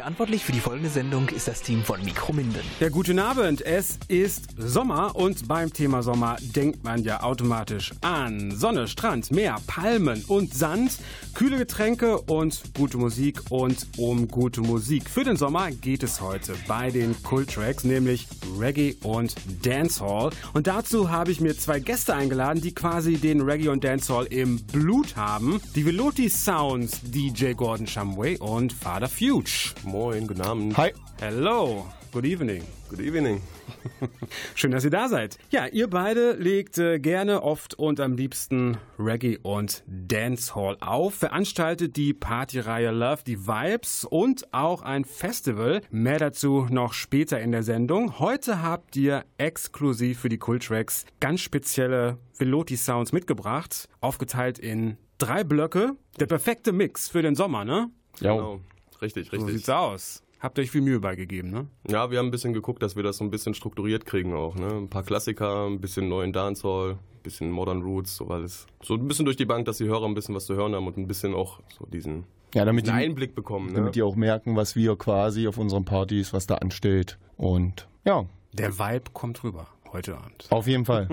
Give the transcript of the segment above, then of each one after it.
Verantwortlich für die folgende Sendung ist das Team von Mikrominden. Ja, guten Abend. Es ist Sommer und beim Thema Sommer denkt man ja automatisch an Sonne, Strand, Meer, Palmen und Sand, kühle Getränke und gute Musik. Und um gute Musik für den Sommer geht es heute bei den Kult-Tracks, nämlich Reggae und Dancehall. Und dazu habe ich mir zwei Gäste eingeladen, die quasi den Reggae und Dancehall im Blut haben. Die Veloti Sounds, DJ Gordon Shumway und Father Fuge. Moin, guten Abend. Hi. Hello. Good evening. Good evening. Schön, dass ihr da seid. Ja, ihr beide legt äh, gerne, oft und am liebsten Reggae und Dancehall auf, veranstaltet die Partyreihe Love the Vibes und auch ein Festival. Mehr dazu noch später in der Sendung. Heute habt ihr exklusiv für die Kultracks ganz spezielle Veloti Sounds mitgebracht, aufgeteilt in drei Blöcke. Der perfekte Mix für den Sommer, ne? Ja. Genau. Richtig, richtig. So sieht's aus. Habt ihr euch viel Mühe beigegeben, ne? Ja, wir haben ein bisschen geguckt, dass wir das so ein bisschen strukturiert kriegen auch, ne? Ein paar Klassiker, ein bisschen neuen Dancehall, ein bisschen Modern Roots, so alles. So ein bisschen durch die Bank, dass die Hörer ein bisschen was zu hören haben und ein bisschen auch so diesen ja, damit diesen die, Einblick bekommen. Ne? Damit die auch merken, was wir quasi auf unseren Partys, was da ansteht. Und ja. Der Vibe kommt rüber heute Abend. Auf jeden Fall.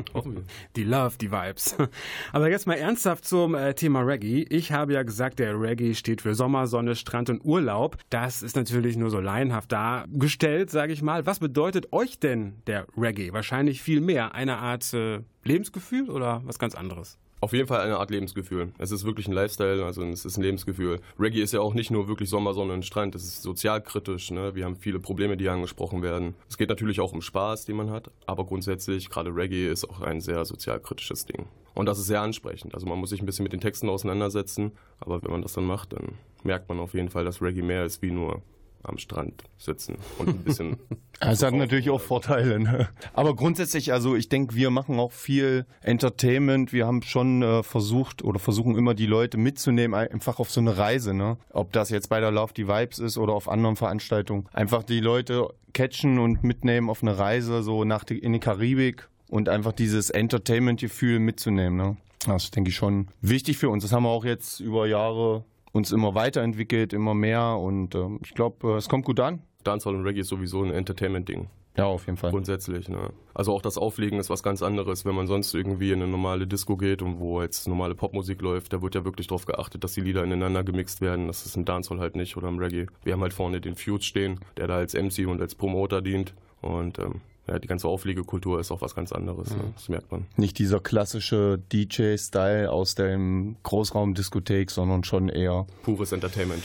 die Love, die Vibes. Aber jetzt mal ernsthaft zum äh, Thema Reggae. Ich habe ja gesagt, der Reggae steht für Sommer, Sonne, Strand und Urlaub. Das ist natürlich nur so laienhaft dargestellt, sage ich mal. Was bedeutet euch denn der Reggae? Wahrscheinlich viel mehr. Eine Art äh, Lebensgefühl oder was ganz anderes? Auf jeden Fall eine Art Lebensgefühl. Es ist wirklich ein Lifestyle, also es ist ein Lebensgefühl. Reggae ist ja auch nicht nur wirklich Sommer, Sonne und Strand, es ist sozialkritisch. Ne? Wir haben viele Probleme, die angesprochen werden. Es geht natürlich auch um Spaß, den man hat, aber grundsätzlich, gerade Reggae ist auch ein sehr sozialkritisches Ding. Und das ist sehr ansprechend. Also man muss sich ein bisschen mit den Texten auseinandersetzen, aber wenn man das dann macht, dann merkt man auf jeden Fall, dass Reggae mehr ist wie nur am Strand sitzen und ein bisschen. Es hat natürlich auch Vorteile. Ne? Aber grundsätzlich, also ich denke, wir machen auch viel Entertainment. Wir haben schon äh, versucht oder versuchen immer die Leute mitzunehmen, einfach auf so eine Reise. Ne? Ob das jetzt bei der Love the Vibes ist oder auf anderen Veranstaltungen. Einfach die Leute catchen und mitnehmen auf eine Reise so nach die, in die Karibik und einfach dieses Entertainment-Gefühl mitzunehmen. Ne? Das ist, denke ich, schon wichtig für uns. Das haben wir auch jetzt über Jahre uns immer weiterentwickelt, immer mehr und äh, ich glaube, äh, es kommt gut an. Dancehall und Reggae ist sowieso ein Entertainment-Ding. Ja, auf jeden Fall. Grundsätzlich, ne? Also auch das Auflegen ist was ganz anderes, wenn man sonst irgendwie in eine normale Disco geht und wo jetzt normale Popmusik läuft, da wird ja wirklich darauf geachtet, dass die Lieder ineinander gemixt werden. Das ist im Dancehall halt nicht oder im Reggae. Wir haben halt vorne den Fuse stehen, der da als MC und als Promoter dient und ähm, ja, die ganze Auflegekultur ist auch was ganz anderes. Ne? Das merkt man. Nicht dieser klassische DJ-Style aus dem Großraumdiskothek, sondern schon eher pures Entertainment.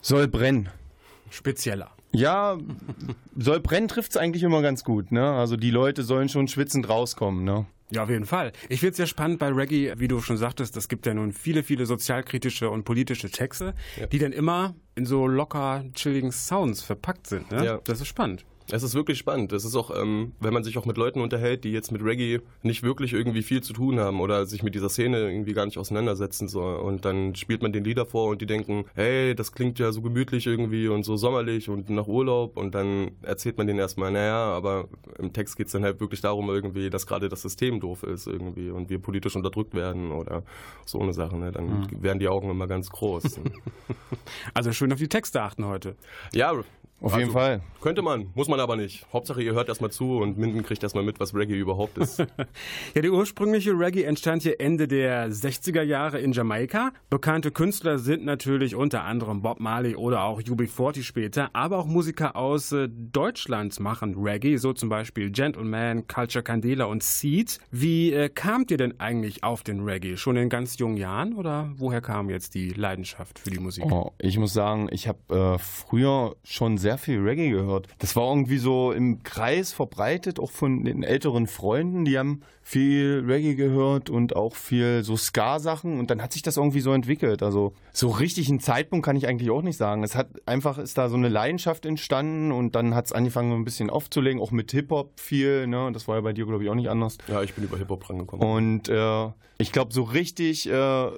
Soll brennen. Spezieller. Ja, soll brennen trifft es eigentlich immer ganz gut. Ne? Also die Leute sollen schon schwitzend rauskommen. Ne? Ja, auf jeden Fall. Ich finde es ja spannend bei Reggae, wie du schon sagtest, es gibt ja nun viele, viele sozialkritische und politische Texte, ja. die dann immer in so locker, chilligen Sounds verpackt sind. Ne? Ja. Das ist spannend. Es ist wirklich spannend. Es ist auch, ähm, wenn man sich auch mit Leuten unterhält, die jetzt mit Reggae nicht wirklich irgendwie viel zu tun haben oder sich mit dieser Szene irgendwie gar nicht auseinandersetzen soll. Und dann spielt man den Lieder vor und die denken, hey, das klingt ja so gemütlich irgendwie und so sommerlich und nach Urlaub. Und dann erzählt man denen erstmal, naja, aber im Text geht es dann halt wirklich darum irgendwie, dass gerade das System doof ist irgendwie und wir politisch unterdrückt werden oder so eine Sache. Ne? Dann mhm. werden die Augen immer ganz groß. also schön auf die Texte achten heute. Ja, auf also, jeden Fall. Könnte man, muss man aber nicht. Hauptsache, ihr hört erstmal zu und Minden kriegt erstmal mit, was Reggae überhaupt ist. ja, die ursprüngliche Reggae entstand hier Ende der 60er Jahre in Jamaika. Bekannte Künstler sind natürlich unter anderem Bob Marley oder auch UB40 später, aber auch Musiker aus äh, Deutschland machen Reggae, so zum Beispiel Gentleman, Culture Candela und Seed. Wie äh, kamt ihr denn eigentlich auf den Reggae? Schon in ganz jungen Jahren oder woher kam jetzt die Leidenschaft für die Musik? Oh, ich muss sagen, ich habe äh, früher schon sehr sehr viel Reggae gehört. Das war irgendwie so im Kreis verbreitet, auch von den älteren Freunden. Die haben viel Reggae gehört und auch viel so Ska-Sachen. Und dann hat sich das irgendwie so entwickelt. Also so richtig einen Zeitpunkt kann ich eigentlich auch nicht sagen. Es hat einfach ist da so eine Leidenschaft entstanden und dann hat es angefangen, so ein bisschen aufzulegen, auch mit Hip-Hop viel. Ne? Das war ja bei dir, glaube ich, auch nicht anders. Ja, ich bin über Hip-Hop rangekommen. Und äh, ich glaube, so richtig. Äh,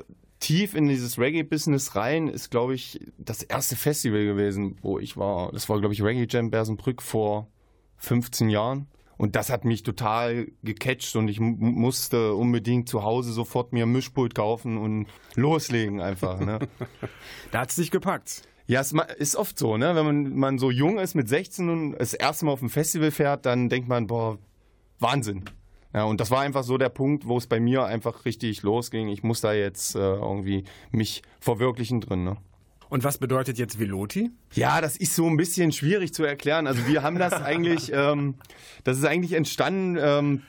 tief in dieses Reggae-Business rein ist, glaube ich, das erste Festival gewesen, wo ich war. Das war, glaube ich, Reggae Jam Bersenbrück vor 15 Jahren. Und das hat mich total gecatcht und ich musste unbedingt zu Hause sofort mir ein Mischpult kaufen und loslegen einfach. Ne? da hat es dich gepackt. Ja, es ist oft so, ne? Wenn man, man so jung ist mit 16 und das erste Mal auf ein Festival fährt, dann denkt man, boah, Wahnsinn. Ja, und das war einfach so der Punkt, wo es bei mir einfach richtig losging. Ich muss da jetzt äh, irgendwie mich verwirklichen drin, ne? Und was bedeutet jetzt Veloti? Ja, das ist so ein bisschen schwierig zu erklären. Also wir haben das eigentlich, ähm, das ist eigentlich entstanden. Ähm,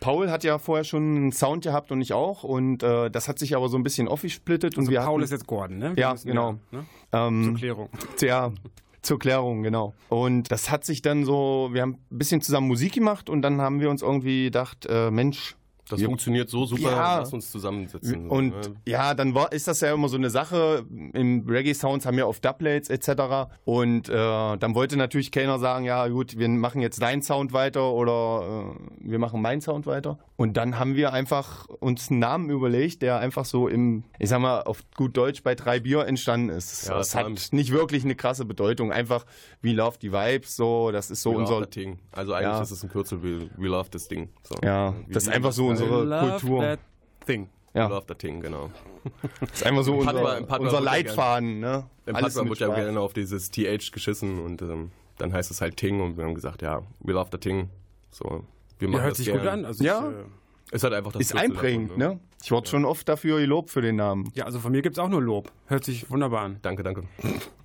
Paul hat ja vorher schon einen Sound gehabt und ich auch. Und äh, das hat sich aber so ein bisschen aufgesplittet. Also und wir Paul hatten, ist jetzt Gordon, ne? Wir ja, genau. Ja, ne? Ähm, Zur Klärung. Ja, zur Klärung, genau. Und das hat sich dann so, wir haben ein bisschen zusammen Musik gemacht und dann haben wir uns irgendwie gedacht, äh, Mensch, Das Ja. funktioniert so super, Ja. lass uns zusammensetzen. Und Ne? ja, dann war, ist das ja immer so eine Sache. Im Reggae-Sounds haben wir oft Dubplates etc. Und äh, dann wollte natürlich keiner sagen, ja gut, wir machen jetzt deinen Sound weiter oder äh, wir machen meinen Sound weiter. Und dann haben wir einfach uns einen Namen überlegt, der einfach so im, ich sag mal, auf gut Deutsch bei drei Bier entstanden ist. Ja, das hat nicht wirklich eine krasse Bedeutung. Einfach, we love the vibes, so, das ist so We love unser. that Ding. Also eigentlich Ja. ist es ein Kürzel, we, we love this Ding. So. Ja, Wir das ist einfach so. Unsere Love Kultur. that thing. We Ja, love that Ding, genau. das ist einfach so Padua- unser, Padua unser ja Leitfaden. Ne? Im Alles Padua wird ja gerne auf dieses TH geschissen und ähm, dann heißt es halt Ting und wir haben gesagt, ja, we love the Ting. So, wir Ja, machen hört das sich gern. gut an. Also Ja. Ich, äh, Ist halt einfach das Ist einprägend, davon, ne? Ich wurde schon oft dafür gelobt für den Namen. ja, also von mir gibt's auch nur Lob. Hört sich wunderbar an. Danke, danke.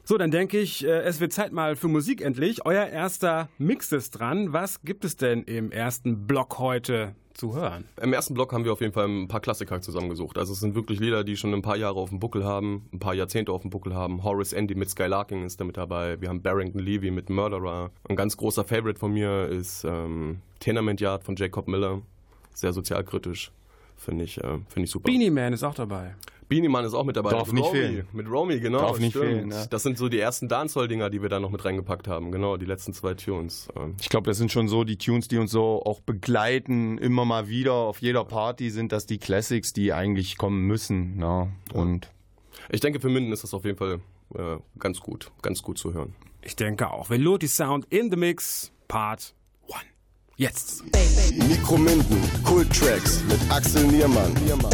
So, dann denke ich, äh, es wird Zeit mal für Musik endlich. Euer erster Mix ist dran. Was gibt es denn im ersten Block heute zu hören? Im ersten Block haben wir auf jeden Fall ein paar Klassiker zusammengesucht. Also es sind wirklich Lieder, die schon ein paar Jahre auf dem Buckel haben, ein paar Jahrzehnte auf dem Buckel haben. Horace Andy mit Skylarking ist da mit dabei. Wir haben Barrington Levy mit Murderer. Ein ganz großer Favorite von mir ist ähm, Tenement Yard von Jacob Miller. Sehr sozialkritisch. Finde ich, äh, finde ich super. Beanie Man ist auch dabei. Beanie Man ist auch mit dabei. Darf mit nicht Romy. fehlen. Mit Romy, genau. Darf nicht stimmt. fehlen, ja. Das sind so die ersten Dancehall-Dinger, die wir da noch mit reingepackt haben. Genau, die letzten zwei Tunes. Ähm, Ich glaube, das sind schon so die Tunes, die uns so auch begleiten, immer mal wieder auf jeder Party sind das die Classics, die eigentlich kommen müssen. Ne? Und Ich denke, für Minden ist das auf jeden Fall äh, ganz gut, ganz gut zu hören. Ich denke auch. Veloti Sound in the Mix, Part 1. Jetzt. Mikrominden, Kult-Tracks mit Axel Niermann. Murderer,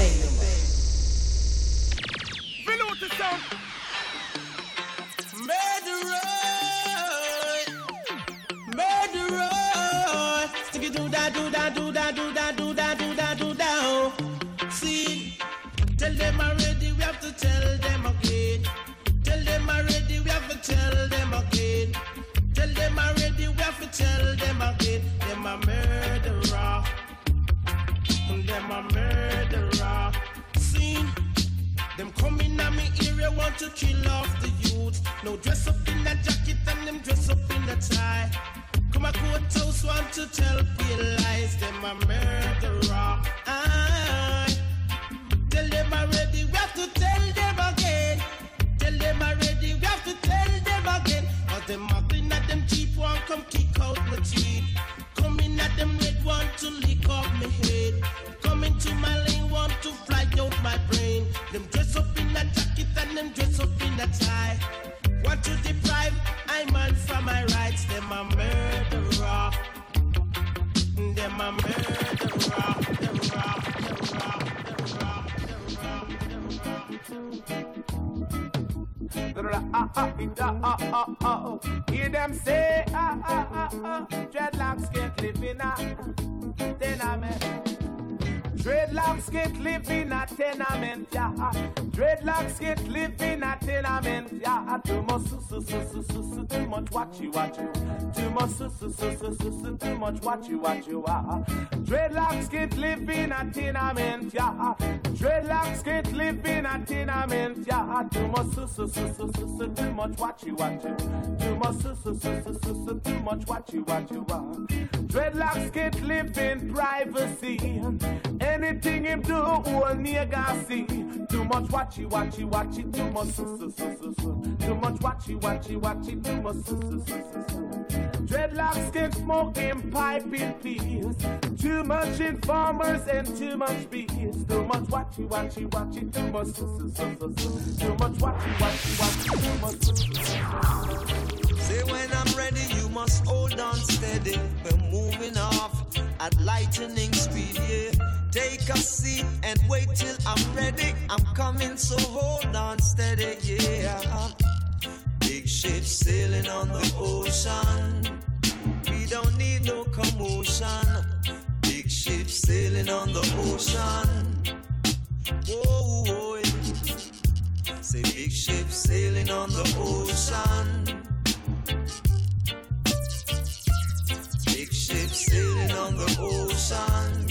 already, we have to tell them again. Them a murderer. Them a murderer. See. Them coming at me area want to kill off the youth. No dress up in that jacket and them dress up in the tie. Come a courthouse want to tell pale lies. Them a murderer. Aye. Want to lick off my head. Coming to my lane want to fly out my brain. Them dress up in a jacket and them dress up in a tie. Want to deprive I man from my rights. Them a murderer. Them a murderer. Them rock, them rock, them rock, them rock, them. Hear them say, ah, ah, ah, ah. Dreadlocks can't live in a tenement. Dreadlocks can't live in a tenement, yeah. Dreadlocks can't live in a tenement, yeah. Too much, su, su, su, su, su, su, too much, watch you, watch you. Too much, su, su, su, su, su, su, too much, watch you, watch you, ah. Dreadlocks can't live in a tenement, yeah. Dreadlocks can't live in a tenement, yeah. Too much, su, su, su, su, su, su, too much, watch you, watch you. Too much, su, su, su, su, su, su, too much, watch you, watch you, ah. Dreadlocks can't live in privacy. Anything him do, all nigga see. Too much watchy, watchy, watchy, too much su, su, su, su, su. Too much watchy, watchy, watchy, too much su, su, su, su, su. Dreadlocks smoke in pipe in peace. Too much informers and too much bees. Too much watchy, watchy, watchy, too much su, su, su, su, su. Too much watchy, watchy, watchy, too much su, su, su, su. Say when I'm ready, you must hold on steady. We're moving off at lightning speed, yeah. Take a seat and wait till I'm ready. I'm coming, so hold on steady, yeah. Big ships sailing on the ocean. We don't need no commotion. Big ships sailing on the ocean. Whoa, whoa, Say big ships sailing on the ocean. Big ships sailing on the ocean.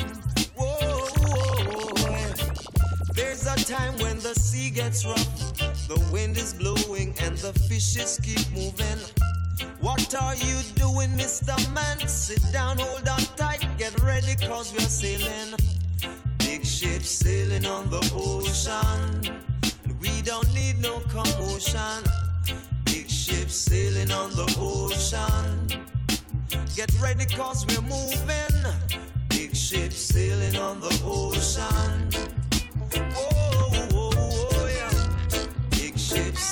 A time when the sea gets rough, the wind is blowing, and the fishes keep moving. What are you doing, Mr. Man? Sit down, hold on tight, get ready, cause we're sailing. Big ships sailing on the ocean. We don't need no commotion. Big ships sailing on the ocean. Get ready, cause we're moving. Big ships sailing on the ocean.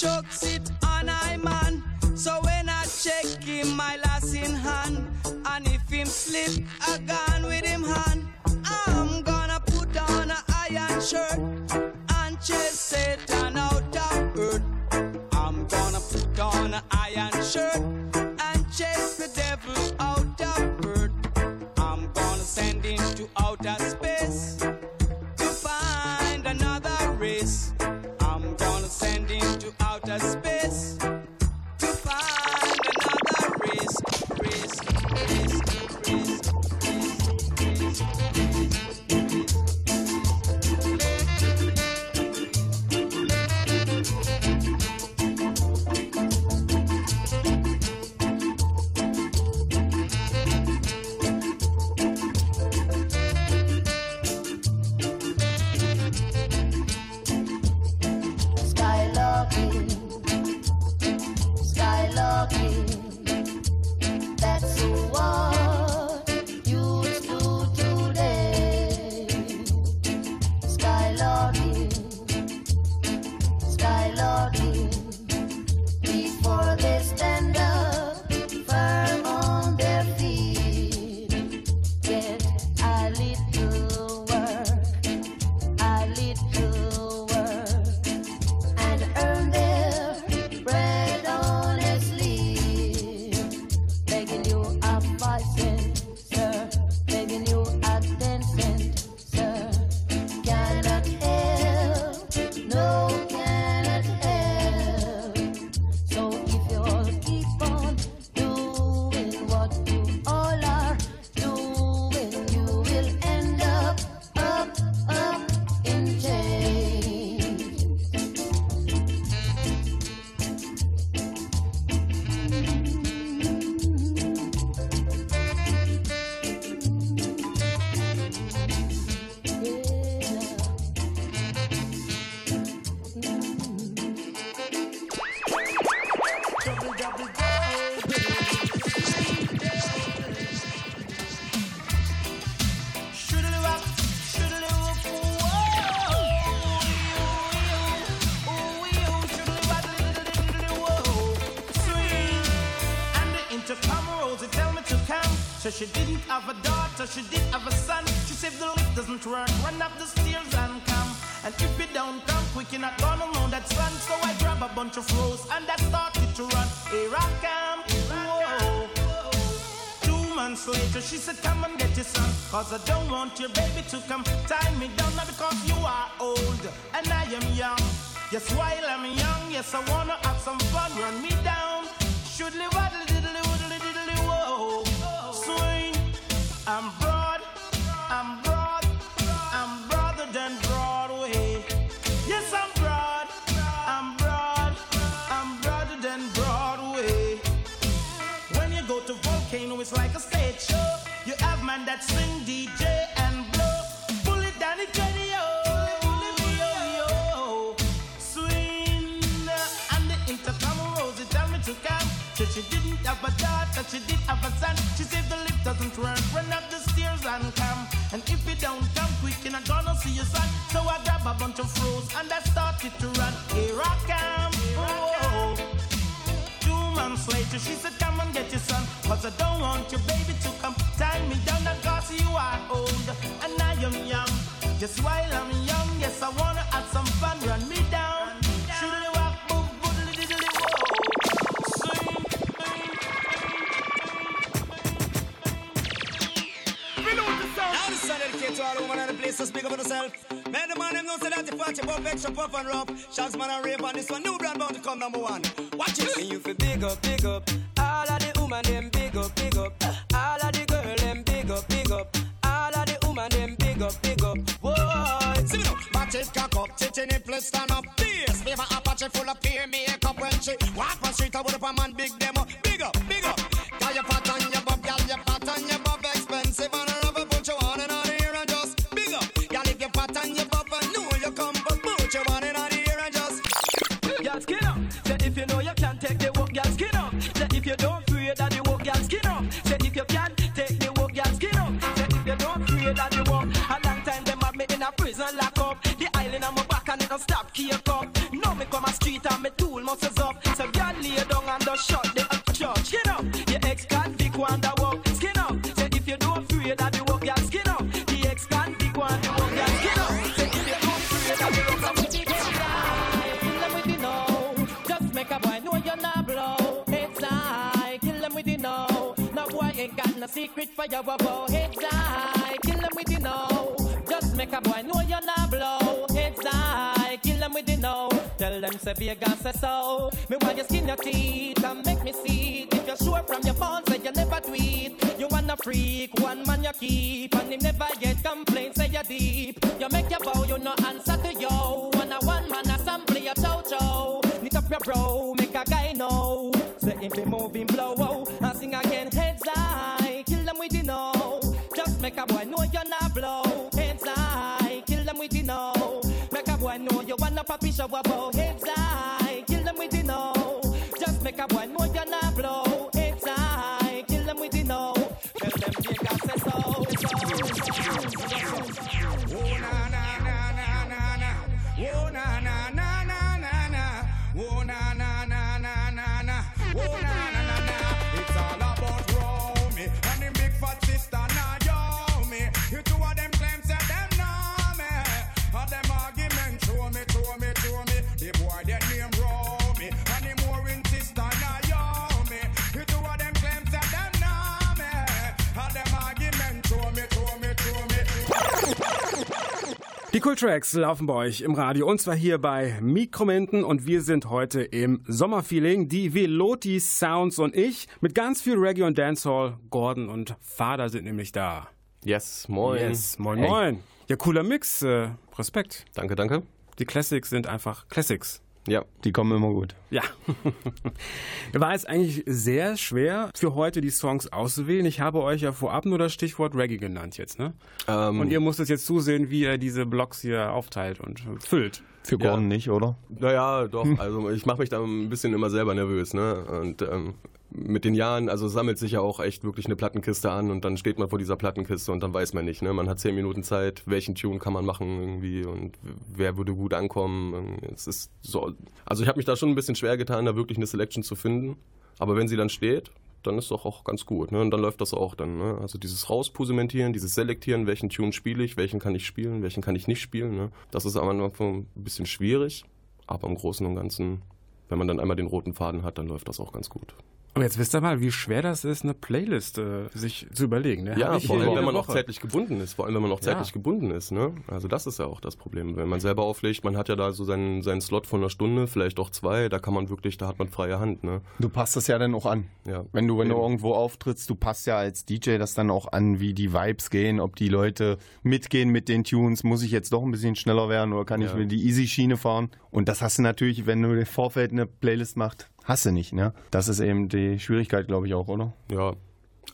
can't sit on I man. So when I check him, my last in hand, and if him slip a gun with him hand, I'm gonna put on a iron shirt and chase Satan out of earth. I'm gonna put on a iron shirt didn't have a daughter, she did have a son. She said the lift doesn't work, run up the stairs and come. And if you don't come quick, you're not gonna know that son. So I grab a bunch of rose and I started to run. Here I come, whoa. Two months later, she said, Come and get your son. Cause I don't want your baby to come tie me down. Not because you are old and I am young. Yes, while I'm young, yes, I wanna have some fun. Run me down. Should live have a daughter, she did have a son. She said the lift doesn't work, run up the stairs and come. And if you don't come quick, you're not gonna see your son. So I grab a bunch of froze and I started to run. Here I come. Oh. Two months later, she said, Come and get your son. Cause I don't want your baby to come tie me down. Cause you are old and I am young. Just while I'm young, the place to speak up for yourself. Man, the man them know say that if watch above extra puff and rough. Shanks man and rave on this one. New brand bound to come number one. Watch it. And you feel big up, big up. All of the woman them big up, big up. All of the girl them big up, big up. All of the woman them big up, big up. Whoa. See me now. Match it, cock up, titty nipple stand up. This favor Tracks laufen bei euch im Radio und zwar hier bei Mikromenten und wir sind heute im Sommerfeeling. Die Veloti Sounds und ich mit ganz viel Reggae und Dancehall. Gordon und Vater sind nämlich da. Yes, moin. Yes, moin Hey. moin. Ja, cooler Mix. Äh, Respekt. Danke, danke. Die Classics sind einfach Classics. Ja. Die kommen immer gut. Ja. War es eigentlich sehr schwer für heute die Songs auszuwählen. Ich habe euch ja vorab nur das Stichwort Reggae genannt jetzt, ne? Ähm, Und ihr musstet jetzt zusehen, wie ihr diese Blocks hier aufteilt und füllt. Für Gordon nicht, oder? Naja, doch. Also ich mache mich da ein bisschen immer selber nervös, ne? Und ähm, mit den Jahren, also sammelt sich ja auch echt wirklich eine Plattenkiste an und dann steht man vor dieser Plattenkiste und dann weiß man nicht, ne? Man hat zehn Minuten Zeit, welchen Tune kann man machen irgendwie und wer würde gut ankommen. Es ist so. Also ich habe mich da schon ein bisschen schwer getan, da wirklich eine Selection zu finden. Aber wenn sie dann steht, dann ist doch auch ganz gut. Ne? Und dann läuft das auch dann. Ne? Also dieses Rauspusementieren, dieses Selektieren, welchen Tune spiele ich, welchen kann ich spielen, welchen kann ich nicht spielen. Ne? Das ist am Anfang ein bisschen schwierig, aber im Großen und Ganzen, wenn man dann einmal den roten Faden hat, dann läuft das auch ganz gut. Aber jetzt wisst ihr mal, wie schwer das ist, eine Playlist äh, sich zu überlegen. Ne? Ja, ich vor allem, wenn man auch zeitlich gebunden ist. Vor allem, wenn man auch Ja. zeitlich gebunden ist. Ne? Also das ist ja auch das Problem. Wenn man selber auflegt, man hat ja da so seinen, seinen Slot von einer Stunde, vielleicht auch zwei, da kann man wirklich, da hat man freie Hand. Ne? Du passt das ja dann auch an. Ja. Wenn du, wenn du irgendwo auftrittst, du passt ja als DJ das dann auch an, wie die Vibes gehen, ob die Leute mitgehen mit den Tunes, muss ich jetzt doch ein bisschen schneller werden oder kann ich Ja. mit die Easy-Schiene fahren? Und das hast du natürlich, wenn du im Vorfeld eine Playlist machst, hast du nicht, ne? Das ist eben die Schwierigkeit, glaube ich, auch, oder? Ja,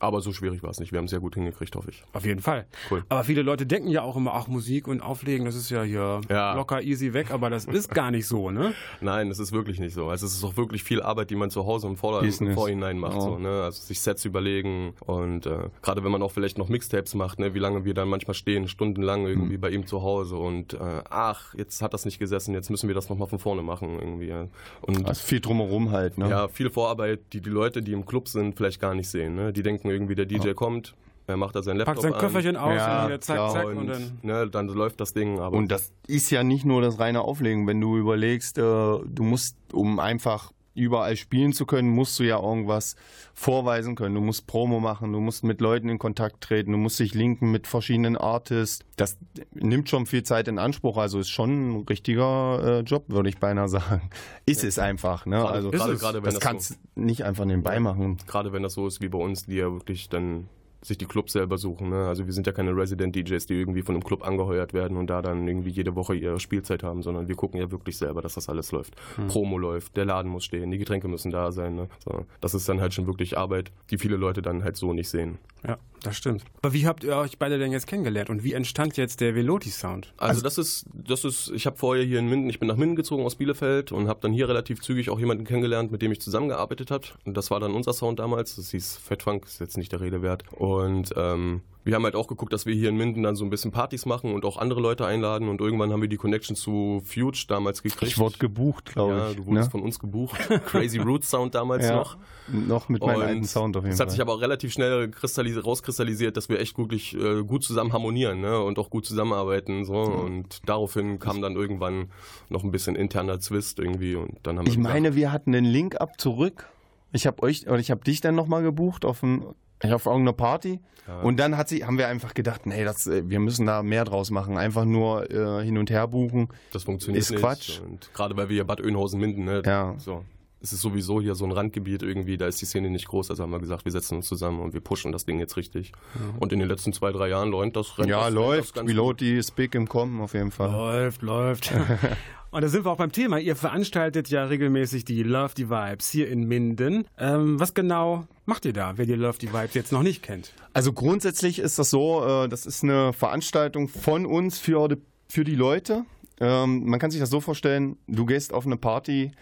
Aber so schwierig war es nicht. Wir haben es sehr gut hingekriegt, hoffe ich. Auf jeden Fall. Cool. Aber viele Leute denken ja auch immer, ach, Musik und Auflegen, das ist ja hier Ja. locker easy weg, aber das ist gar nicht so, ne? Nein, es ist wirklich nicht so. Also es ist auch wirklich viel Arbeit, die man zu Hause im, Vorder im. Vorhinein macht. Ja. So, ne? Also sich Sets überlegen und äh, gerade wenn man auch vielleicht noch Mixtapes macht, ne? wie lange wir dann manchmal stehen, stundenlang irgendwie bei ihm zu Hause und äh, ach, jetzt hat das nicht gesessen, jetzt müssen wir das nochmal von vorne machen irgendwie. Und Also viel drumherum halt, ne? ja, viel Vorarbeit, die die Leute, die im Club sind, vielleicht gar nicht sehen. Ne? Die denken irgendwie, der DJ kommt, er macht da sein Laptop Packt sein an. Köfferchen aus Ja, und zack, klar. zack und, und dann. ne, dann läuft das Ding. Aber Und das ist ja nicht nur das reine Auflegen. Wenn du überlegst, äh, du musst, um einfach überall spielen zu können, musst du ja irgendwas vorweisen können. Du musst Promo machen, du musst mit Leuten in Kontakt treten, du musst dich linken mit verschiedenen Artists. Das nimmt schon viel Zeit in Anspruch. Also ist schon ein richtiger äh, Job, würde ich beinahe sagen. Ist es einfach. Ne? Gerade- Also gerade- das, gerade wenn das das kannst du nicht einfach nebenbei machen. gerade wenn das so ist wie bei uns, die ja wirklich dann sich die Clubs selber suchen. Ne? Also wir sind ja keine Resident-DJs, die irgendwie von einem Club angeheuert werden und da dann irgendwie jede Woche ihre Spielzeit haben, sondern wir gucken ja wirklich selber, dass das alles läuft. Promo läuft, der Laden muss stehen, die Getränke müssen da sein. Ne? So, das ist dann halt schon wirklich Arbeit, die viele Leute dann halt so nicht sehen. Ja, das stimmt. Aber wie habt ihr euch beide denn jetzt kennengelernt und wie entstand jetzt der Veloti-Sound? Also, das ist, das ist, ich habe vorher hier in Minden, ich bin nach Minden gezogen aus Bielefeld und habe dann hier relativ zügig auch jemanden kennengelernt, mit dem ich zusammengearbeitet habe. Und das war dann unser Sound damals. Das hieß Fat Funk, ist jetzt nicht der Rede wert. Und ähm, wir haben halt auch geguckt, dass wir hier in Minden dann so ein bisschen Partys machen und auch andere Leute einladen. Und irgendwann haben wir die Connection zu Fuge damals gekriegt. Ich wurde gebucht, glaube ja, ich. du wurdest ne? von uns gebucht. Crazy Roots Sound damals ja, noch. noch mit meinem Und alten Sound auf jeden Es Fall. hat sich aber auch relativ schnell kristallis rauskristallisiert, dass wir echt wirklich äh, gut zusammen harmonieren ne? und auch gut zusammenarbeiten. So. Und daraufhin kam dann irgendwann noch ein bisschen interner Zwist irgendwie. Und dann haben wir Ich meine, wir hatten den Link ab zurück. Ich habe euch oder ich habe dich dann nochmal gebucht auf, ein, auf irgendeiner Party. Und dann hat sie, haben wir einfach gedacht, nee, das, äh, wir müssen da mehr draus machen. Einfach nur äh, hin und her buchen. das funktioniert ist nicht. Quatsch. Und gerade weil wir hier Bad Oeynhausen-Minden, ne? Ja. so. Es ist sowieso hier so ein Randgebiet irgendwie, da ist die Szene nicht groß. Also haben wir gesagt, wir setzen uns zusammen und wir pushen das Ding jetzt richtig. Und in den letzten zwei, drei Jahren läuft das rennt Ja, das, das läuft. ganz gut. Veloti ist big im Kommen auf jeden Fall. Läuft, läuft. Und da sind wir auch beim Thema. Ihr veranstaltet ja regelmäßig die Love the Vibes hier in Minden. Ähm, was genau macht ihr da, wer die Love the Vibes jetzt noch nicht kennt? Also grundsätzlich ist das so, äh, das ist eine Veranstaltung von uns für die, für die Leute. Ähm, man kann sich das so vorstellen, du gehst auf eine Party,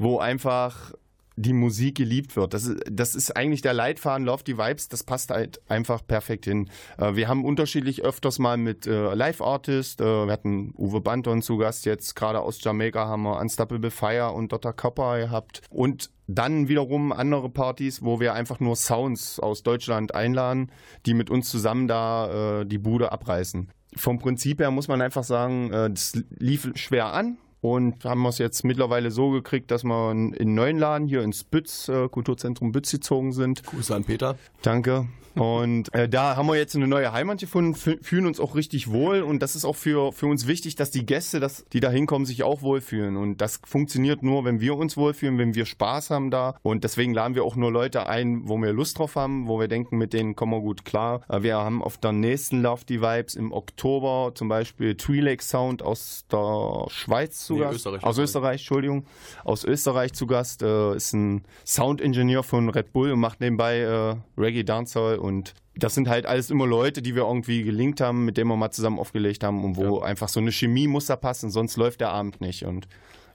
wo einfach die Musik geliebt wird. Das ist, das ist eigentlich der Leitfaden Love the Vibes, das passt halt einfach perfekt hin. Äh, wir haben unterschiedlich öfters mal mit äh, Live-Artists, äh, wir hatten Uwe Banton zu Gast, jetzt gerade aus Jamaika haben wir Unstoppable Fire und Dr. Copper gehabt und dann wiederum andere Partys, wo wir einfach nur Sounds aus Deutschland einladen, die mit uns zusammen da die Bude abreißen. Vom Prinzip her muss man einfach sagen, das lief schwer an und haben wir es jetzt mittlerweile so gekriegt, dass wir in einen neuen Laden hier ins Bütz, äh, Kulturzentrum Bütz gezogen sind. Grüße an Peter. Danke. Und äh, da haben wir jetzt eine neue Heimat gefunden, fü- fühlen uns auch richtig wohl und das ist auch für, für uns wichtig, dass die Gäste, dass, die da hinkommen, sich auch wohlfühlen. Und das funktioniert nur, wenn wir uns wohlfühlen, wenn wir Spaß haben da. Und deswegen laden wir auch nur Leute ein, wo wir Lust drauf haben, wo wir denken, mit denen kommen wir gut klar. Äh, Wir haben auf der nächsten Love the Vibes im Oktober zum Beispiel Tree Lake Sound aus der Schweiz zu Nee, Gast. Österreich. Aus Österreich, Entschuldigung. Aus Österreich zu Gast. Äh, ist ein Sound-Ingenieur von Red Bull und macht nebenbei äh, Reggae Dancehall und das sind halt alles immer Leute, die wir irgendwie gelinkt haben, mit denen wir mal zusammen aufgelegt haben und wo einfach so eine Chemie muss da passen, sonst läuft der Abend nicht. Und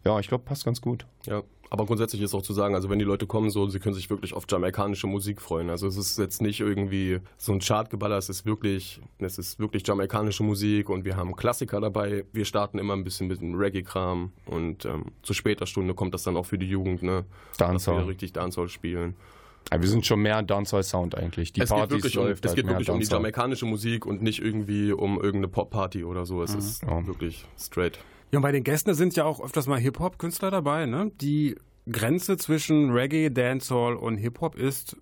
ja, ich glaube, passt ganz gut. Ja, aber grundsätzlich ist auch zu sagen, also wenn die Leute kommen, so, sie können sich wirklich auf jamaikanische Musik freuen. Also es ist jetzt nicht irgendwie so ein Chartgeballer, es ist wirklich, es ist wirklich jamaikanische Musik und wir haben Klassiker dabei. Wir starten immer ein bisschen mit dem Reggae-Kram und ähm, zu später Stunde kommt das dann auch für die Jugend, ne? Dass Dancehall. wir richtig Dancehall spielen. Ja, wir sind schon mehr Dancehall-Sound eigentlich. Die es geht Partys wirklich, um, es halt geht wirklich um die jamaikanische Musik und nicht irgendwie um irgendeine Pop-Party oder so. Es ist Ja. wirklich straight. Ja, und bei den Gästen sind ja auch öfters mal Hip-Hop-Künstler dabei, ne? Die Grenze zwischen Reggae, Dancehall und Hip-Hop ist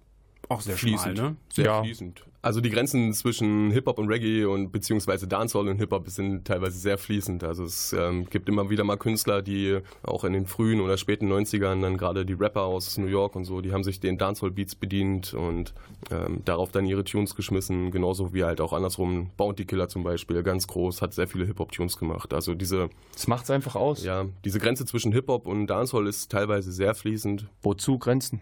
auch sehr Fließend. schmal, ne? Sehr Ja. fließend. Also die Grenzen zwischen Hip-Hop und Reggae und beziehungsweise Dancehall und Hip-Hop sind teilweise sehr fließend. Also es ähm, gibt immer wieder mal Künstler, die auch in den frühen oder späten 90ern dann gerade die Rapper aus New York und so, die haben sich den Dancehall-Beats bedient und ähm, darauf dann ihre Tunes geschmissen. Genauso wie halt auch andersrum Bounty Killer zum Beispiel, ganz groß, hat sehr viele Hip-Hop-Tunes gemacht. Also diese, Das macht's einfach aus. ja, diese Grenze zwischen Hip-Hop und Dancehall ist teilweise sehr fließend. Wozu Grenzen?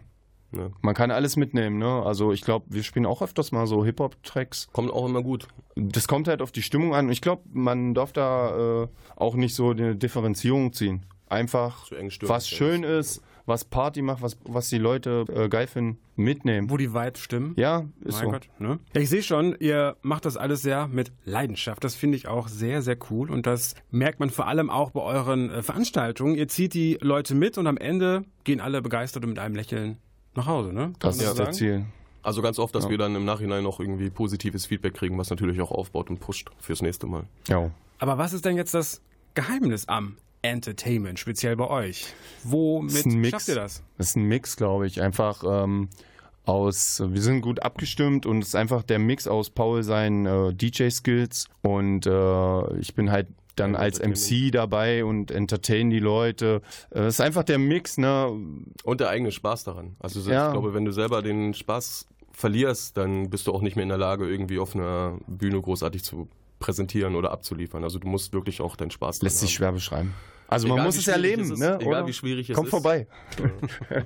Ne? Man kann alles mitnehmen, ne? Also ich glaube, wir spielen auch öfters mal so Hip-Hop-Tracks. Kommt auch immer gut. Das kommt halt auf die Stimmung an. Ich glaube, man darf da äh, auch nicht so eine Differenzierung ziehen. Einfach, was schön ist, was Party macht, was, was die Leute äh, geil finden, mitnehmen. Wo die Vibes stimmen. Ja, ist mein so. Gott, ne? Ja, ich sehe schon, ihr macht das alles sehr mit Leidenschaft. Das finde ich auch sehr, sehr cool. Und das merkt man vor allem auch bei euren äh, Veranstaltungen. Ihr zieht die Leute mit und am Ende gehen alle begeistert und mit einem Lächeln nach Hause, ne? Kann Das man ist das sagen? Ziel. Also ganz oft, dass Ja. wir dann im Nachhinein noch irgendwie positives Feedback kriegen, was natürlich auch aufbaut und pusht fürs nächste Mal. Ja. Aber was ist denn jetzt das Geheimnis am Entertainment, speziell bei euch? Womit Das schafft ihr das? Das ist ein Mix, glaube ich. Einfach ähm, aus, wir sind gut abgestimmt und es ist einfach der Mix aus Paul seinen äh, DJ-Skills und äh, ich bin halt dann als. MC dabei und entertain die Leute. Äh, Es ist einfach der Mix, ne? Und der eigene Spaß daran. Also so- Ja. ich glaube, wenn du selber den Spaß verlierst, dann bist du auch nicht mehr in der Lage, irgendwie auf einer Bühne großartig zu präsentieren oder abzuliefern. Also du musst wirklich auch deinen Spaß dran Lässt sich haben. schwer beschreiben. Also Egal, man muss es erleben, es ist, ne? egal, wie schwierig es Kommt ist. vorbei.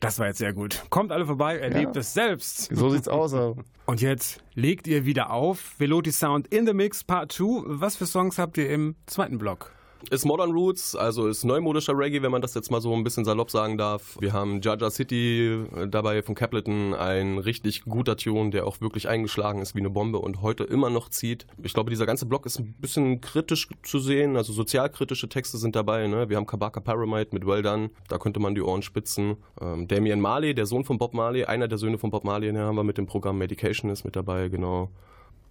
Das war jetzt sehr gut. Kommt alle vorbei, erlebt Ja. es selbst. So sieht's aus. also. Und jetzt legt ihr wieder auf. Veloti Sound in the Mix Part 2. Was für Songs habt ihr im zweiten Block? Ist Modern Roots, also ist neumodischer Reggae, wenn man das jetzt mal so ein bisschen salopp sagen darf. Wir haben Jaja City äh, dabei von Capleton, ein richtig guter Tune, der auch wirklich eingeschlagen ist wie eine Bombe und heute immer noch zieht. Ich glaube, dieser ganze Block ist ein bisschen kritisch zu sehen, also sozialkritische Texte sind dabei. Ne? Wir haben Kabaka Paramite mit Well Done, da könnte man die Ohren spitzen. Ähm, Damien Marley, der Sohn von Bob Marley, einer der Söhne von Bob Marley, den haben wir mit dem Programm Medication ist mit dabei, genau.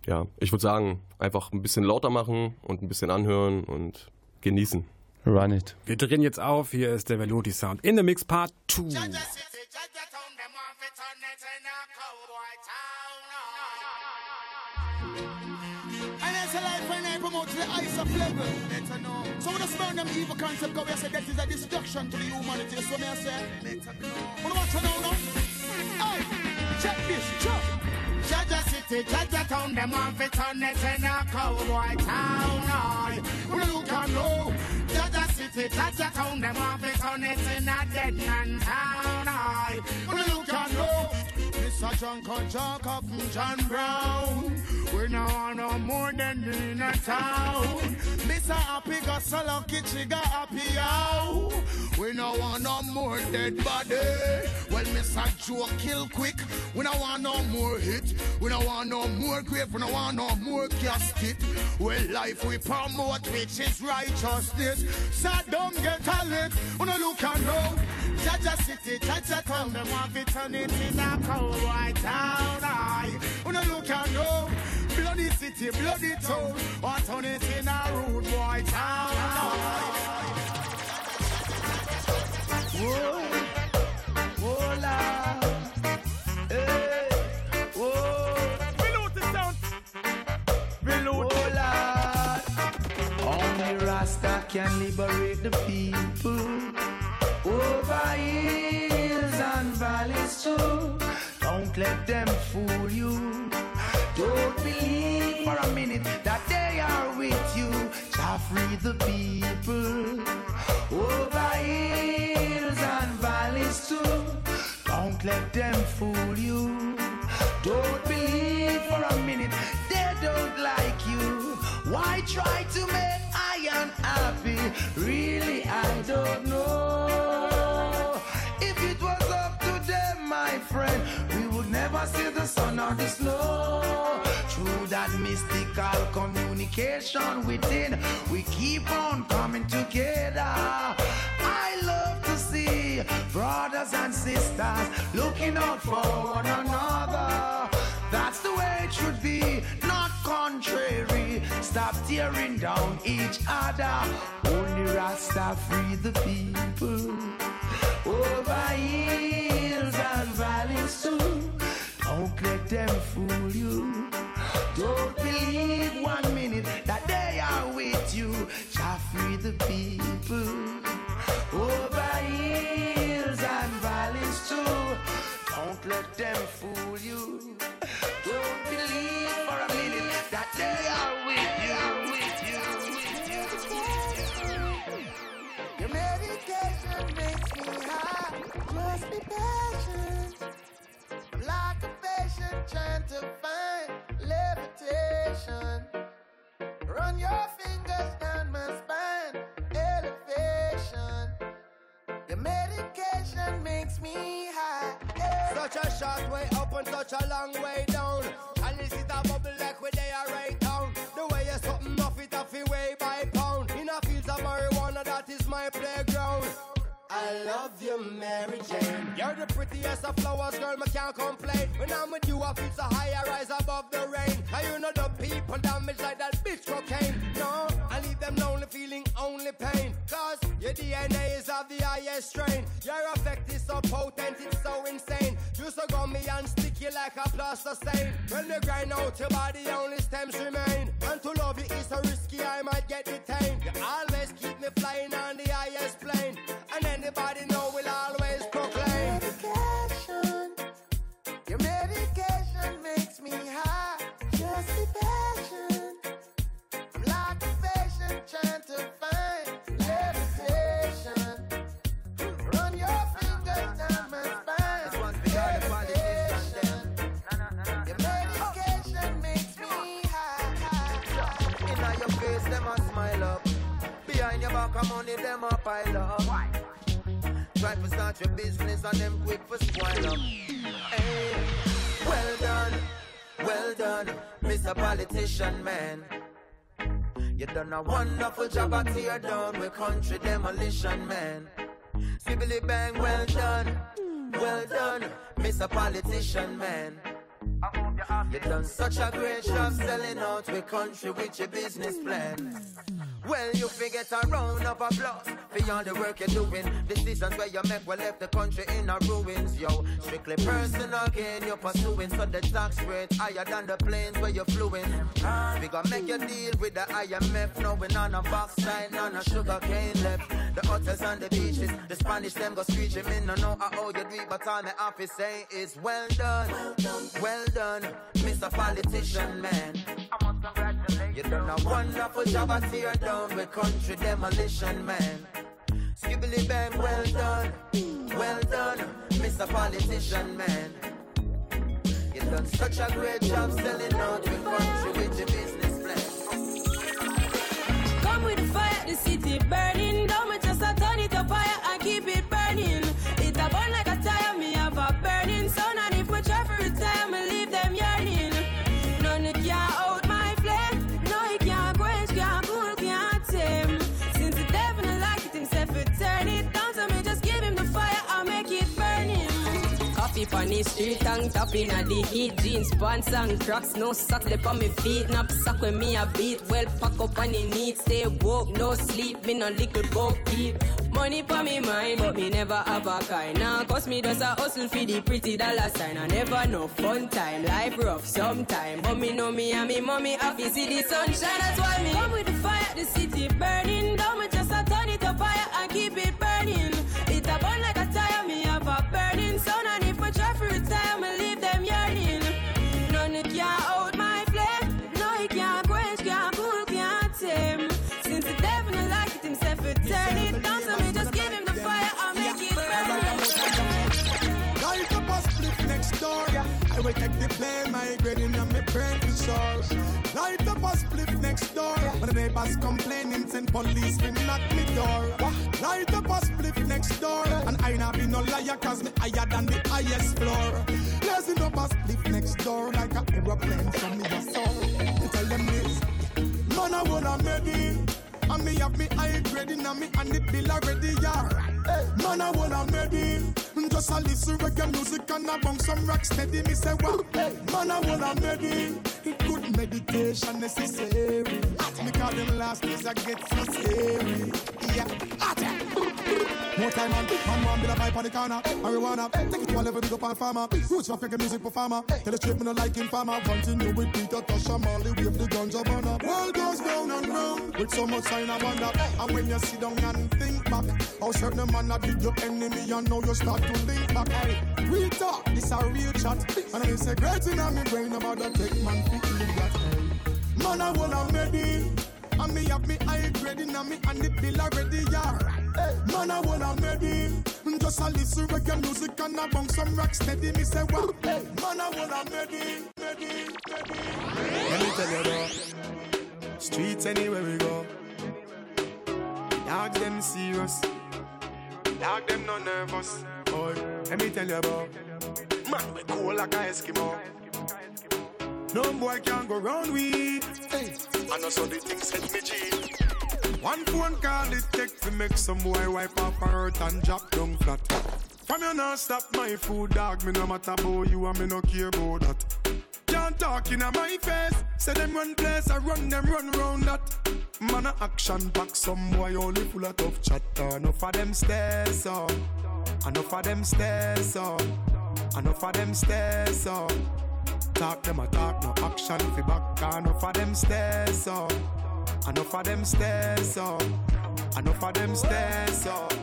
Ja, ich würde sagen, einfach ein bisschen lauter machen und ein bisschen anhören und genießen. Run it. Wir drehen jetzt auf. Hier ist der Veloti Sound in the Mix Part 2. And it's a life when I promote to the highest level. Better know. So when I burn them evil concept, go I say that is a destruction to the humanity. So me I say, better know. Wanna watch it now, no? Hey, check this, check. Jaja City, Jaja Town, them want fit on it in a cowboy town. Wanna look and know. Jaja City, Jaja Town, them want fit on it in a dead man town. Wanna look and know. Mr. John Conchak up from John Brown. We now want no more than in a town. Mr. Happy got so lucky, she got happy out. We no want no more dead body. Well, Mr. Joe kill quick. We no want no more hit. We no want no more grave. We no want no more casket. Well, life we promote, which is righteousness. So don't get a lick. We no look and know. Jaja City, Jaja Town, them want to turn it in a cowboy town. Aye. We no look and know. Bloody city, bloody town. Or turn it in a rude boy town. Whoa, whoa, Lord. Hey, whoa. Below the sound. Below oh, Lord. Only Rasta can liberate the people. Over hills and valleys too. Don't let them fool you. Don't believe for a minute that they are with you. Shall free the people. Over hills and valleys too. Don't let them fool you. Don't believe for a minute they don't like you. Why try to make I unhappy? Really, I don't know. If it was up to them, my friend, see the sun or the snow. Through that mystical communication within, we keep on coming together. I love to see brothers and sisters looking out for one another. That's the way it should be, not contrary. Stop tearing down each other. Only Rasta free the people. Over hills and valleys too. Don't let them fool you. Don't believe one minute that they are with you. Shall free the people. Over hills and valleys too. Don't let them fool you. Don't believe for a minute that they are with you. With you, with you. Your medication makes me high. Just be patient. Like trying to find levitation. Run your fingers down my spine, elevation. Your medication makes me high. Such a short way up and such a long way down. I love you, Mary Jane. You're the prettiest of flowers, girl, me can't complain. When I'm with you, I feel so high, I rise above the rain. And you know the people damage like that bitch cocaine. No, I leave them lonely, feeling only pain. Cause your DNA is of the highest strain. Your effect is so potent, it's so insane. You so gummy and sticky like a plaster stain. When you grind out your body, only stems remain. And to love you is so risky, I might get detained. You always keep me flying on the highest plane. And anybody know We'll always proclaim. Medication. Your medication makes me high. Just be patient. I'm like a patient trying to find your business them quick for spoil up. Hey, well done, well done, Mr. Politician Man. You done a wonderful job at tear down with country demolition, man. Sibbly bang, well done, well done, Mr. Politician Man. You done such a great job selling out with country with your business plan. Well, you forget a round of applause for all the work you're doing. Decisions where you make will left the country in a ruins, yo. Strictly personal gain you're pursuing, so the tax rate higher than the planes where you're fluing. We gonna make you deal with the IMF, No, knowing on a box sign, on a sugar cane left. The hotels and the beaches, the Spanish them go screeching. Me no know how you do it, but all my office say is well done, well done, Mr. Politician Man. You done a wonderful job at tear down with country demolition, man. Skibbly bang, well done, well done, Mr. Politician, man. You done such a great job selling out with country with your business plan. Come with fire, the city burning. Don't street, tongue tapping at the heat. Jeans, pants and cracks, no socks left on me feet. Knapsack when me a beat, well pack up on the need. Stay woke, no sleep, me no little boat keep. Money for me mind, but me never have a kind. Now, cause me does a hustle for the pretty dollar sign. I never know fun time, life rough sometime. But me know me and me mommy happy see the sunshine. That's why me come with the fire, the city burning down. Me just a turn it up higher and keep it burning. Will take the blame, my grading and me brain to sore. Light up a split next door. When the neighbors complaining, send police to knock me door. Light up a split next door. And I not be no liar, cause me higher than the highest floor. Blazing up a split next door like a aeroplane from me a soul. Tell them this, man I wanna it. And me have me high grading and me and the bill already, yeah. Man, I wanna it. Just a listen reggae music and I bang some rock steady. Me say what? Man, I wanna. It good meditation necessary. Me call them last days I get so scary. Yeah, hot. More time on, man want build a pipe on the corner. Marijuana, take it to a level big up on farmer. Roots reggae music performer? Tell the straight me no like in farmer. Continue with Peter Tosh and Marley Wave the guns of honor. World goes round and round With so much sign I wonder. And when you sit down and think back How certain man a dig your enemy And now you start to link back. Hey, real talk, this a real chat. And I say great in my brain About the tech man in that. Man I made it and me have me high grading and me and the bill already, yeah. Man, I wanna made it. Mm, just a listen reggae music and a bang some rock steady. Me say what? Man, I wanna ready, ready, ready. Let me tell you though, streets anywhere we go. Dog them serious, dog them no nervous. Boy, let me tell you about man we cool like a Eskimo. No boy can go round with. Hey, I know so the things hit me G. One phone call it take to make some boy wipe off her hurt and drop down flat. From you not stop my food, dog. Me no matter about you and me no care about that. Can't talk in my face. Say them run place, I run them run round that. Man a action pack, some boy only full of tough chatter. Enough of them stairs up, enough of them stairs up, enough of them stairs up. Talk them a talk, no action fi back. Enough of them stairs up, enough of them stairs up, enough of them stairs up.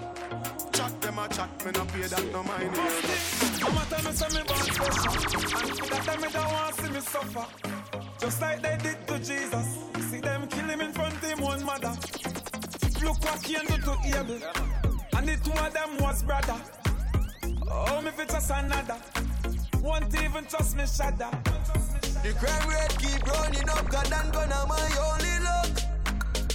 Chat them a chat, me no pay that no mind. Mama tell me say me born special And that time me don't want to see me suffer. Just like they did to Jesus. See them kill him in front of him one mother. Look what Cain do to Abel And the two of them was brother. Oh, me fit just another. Won't even trust me shudder. The crime rate keep running up, God and gonna my only luck.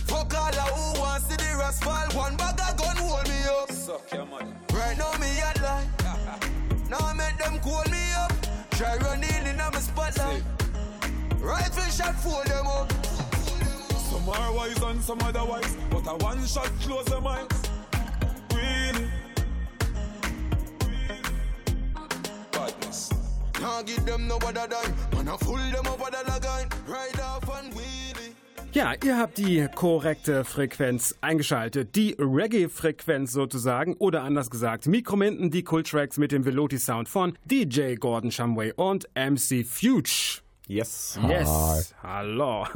Fuck all of who wants to the rest fall. One bag of gun hold me up. Suck your money Right now me at line. now I make them call me up. Try running in on my spotlight. Rifle shot fool them up. Some are wise and some otherwise But a one shot close the minds Really Badness Now give them no bother dime. Man, I fool them up with a line. Ride off and wheelie. Ja, ihr habt die korrekte Frequenz eingeschaltet. Die Reggae-Frequenz sozusagen. Oder anders gesagt, Mikrominten, die Cool-Tracks mit dem Veloty-Sound von DJ Gordon Shumway und MC Fuge. Yes. Yes. Hallo.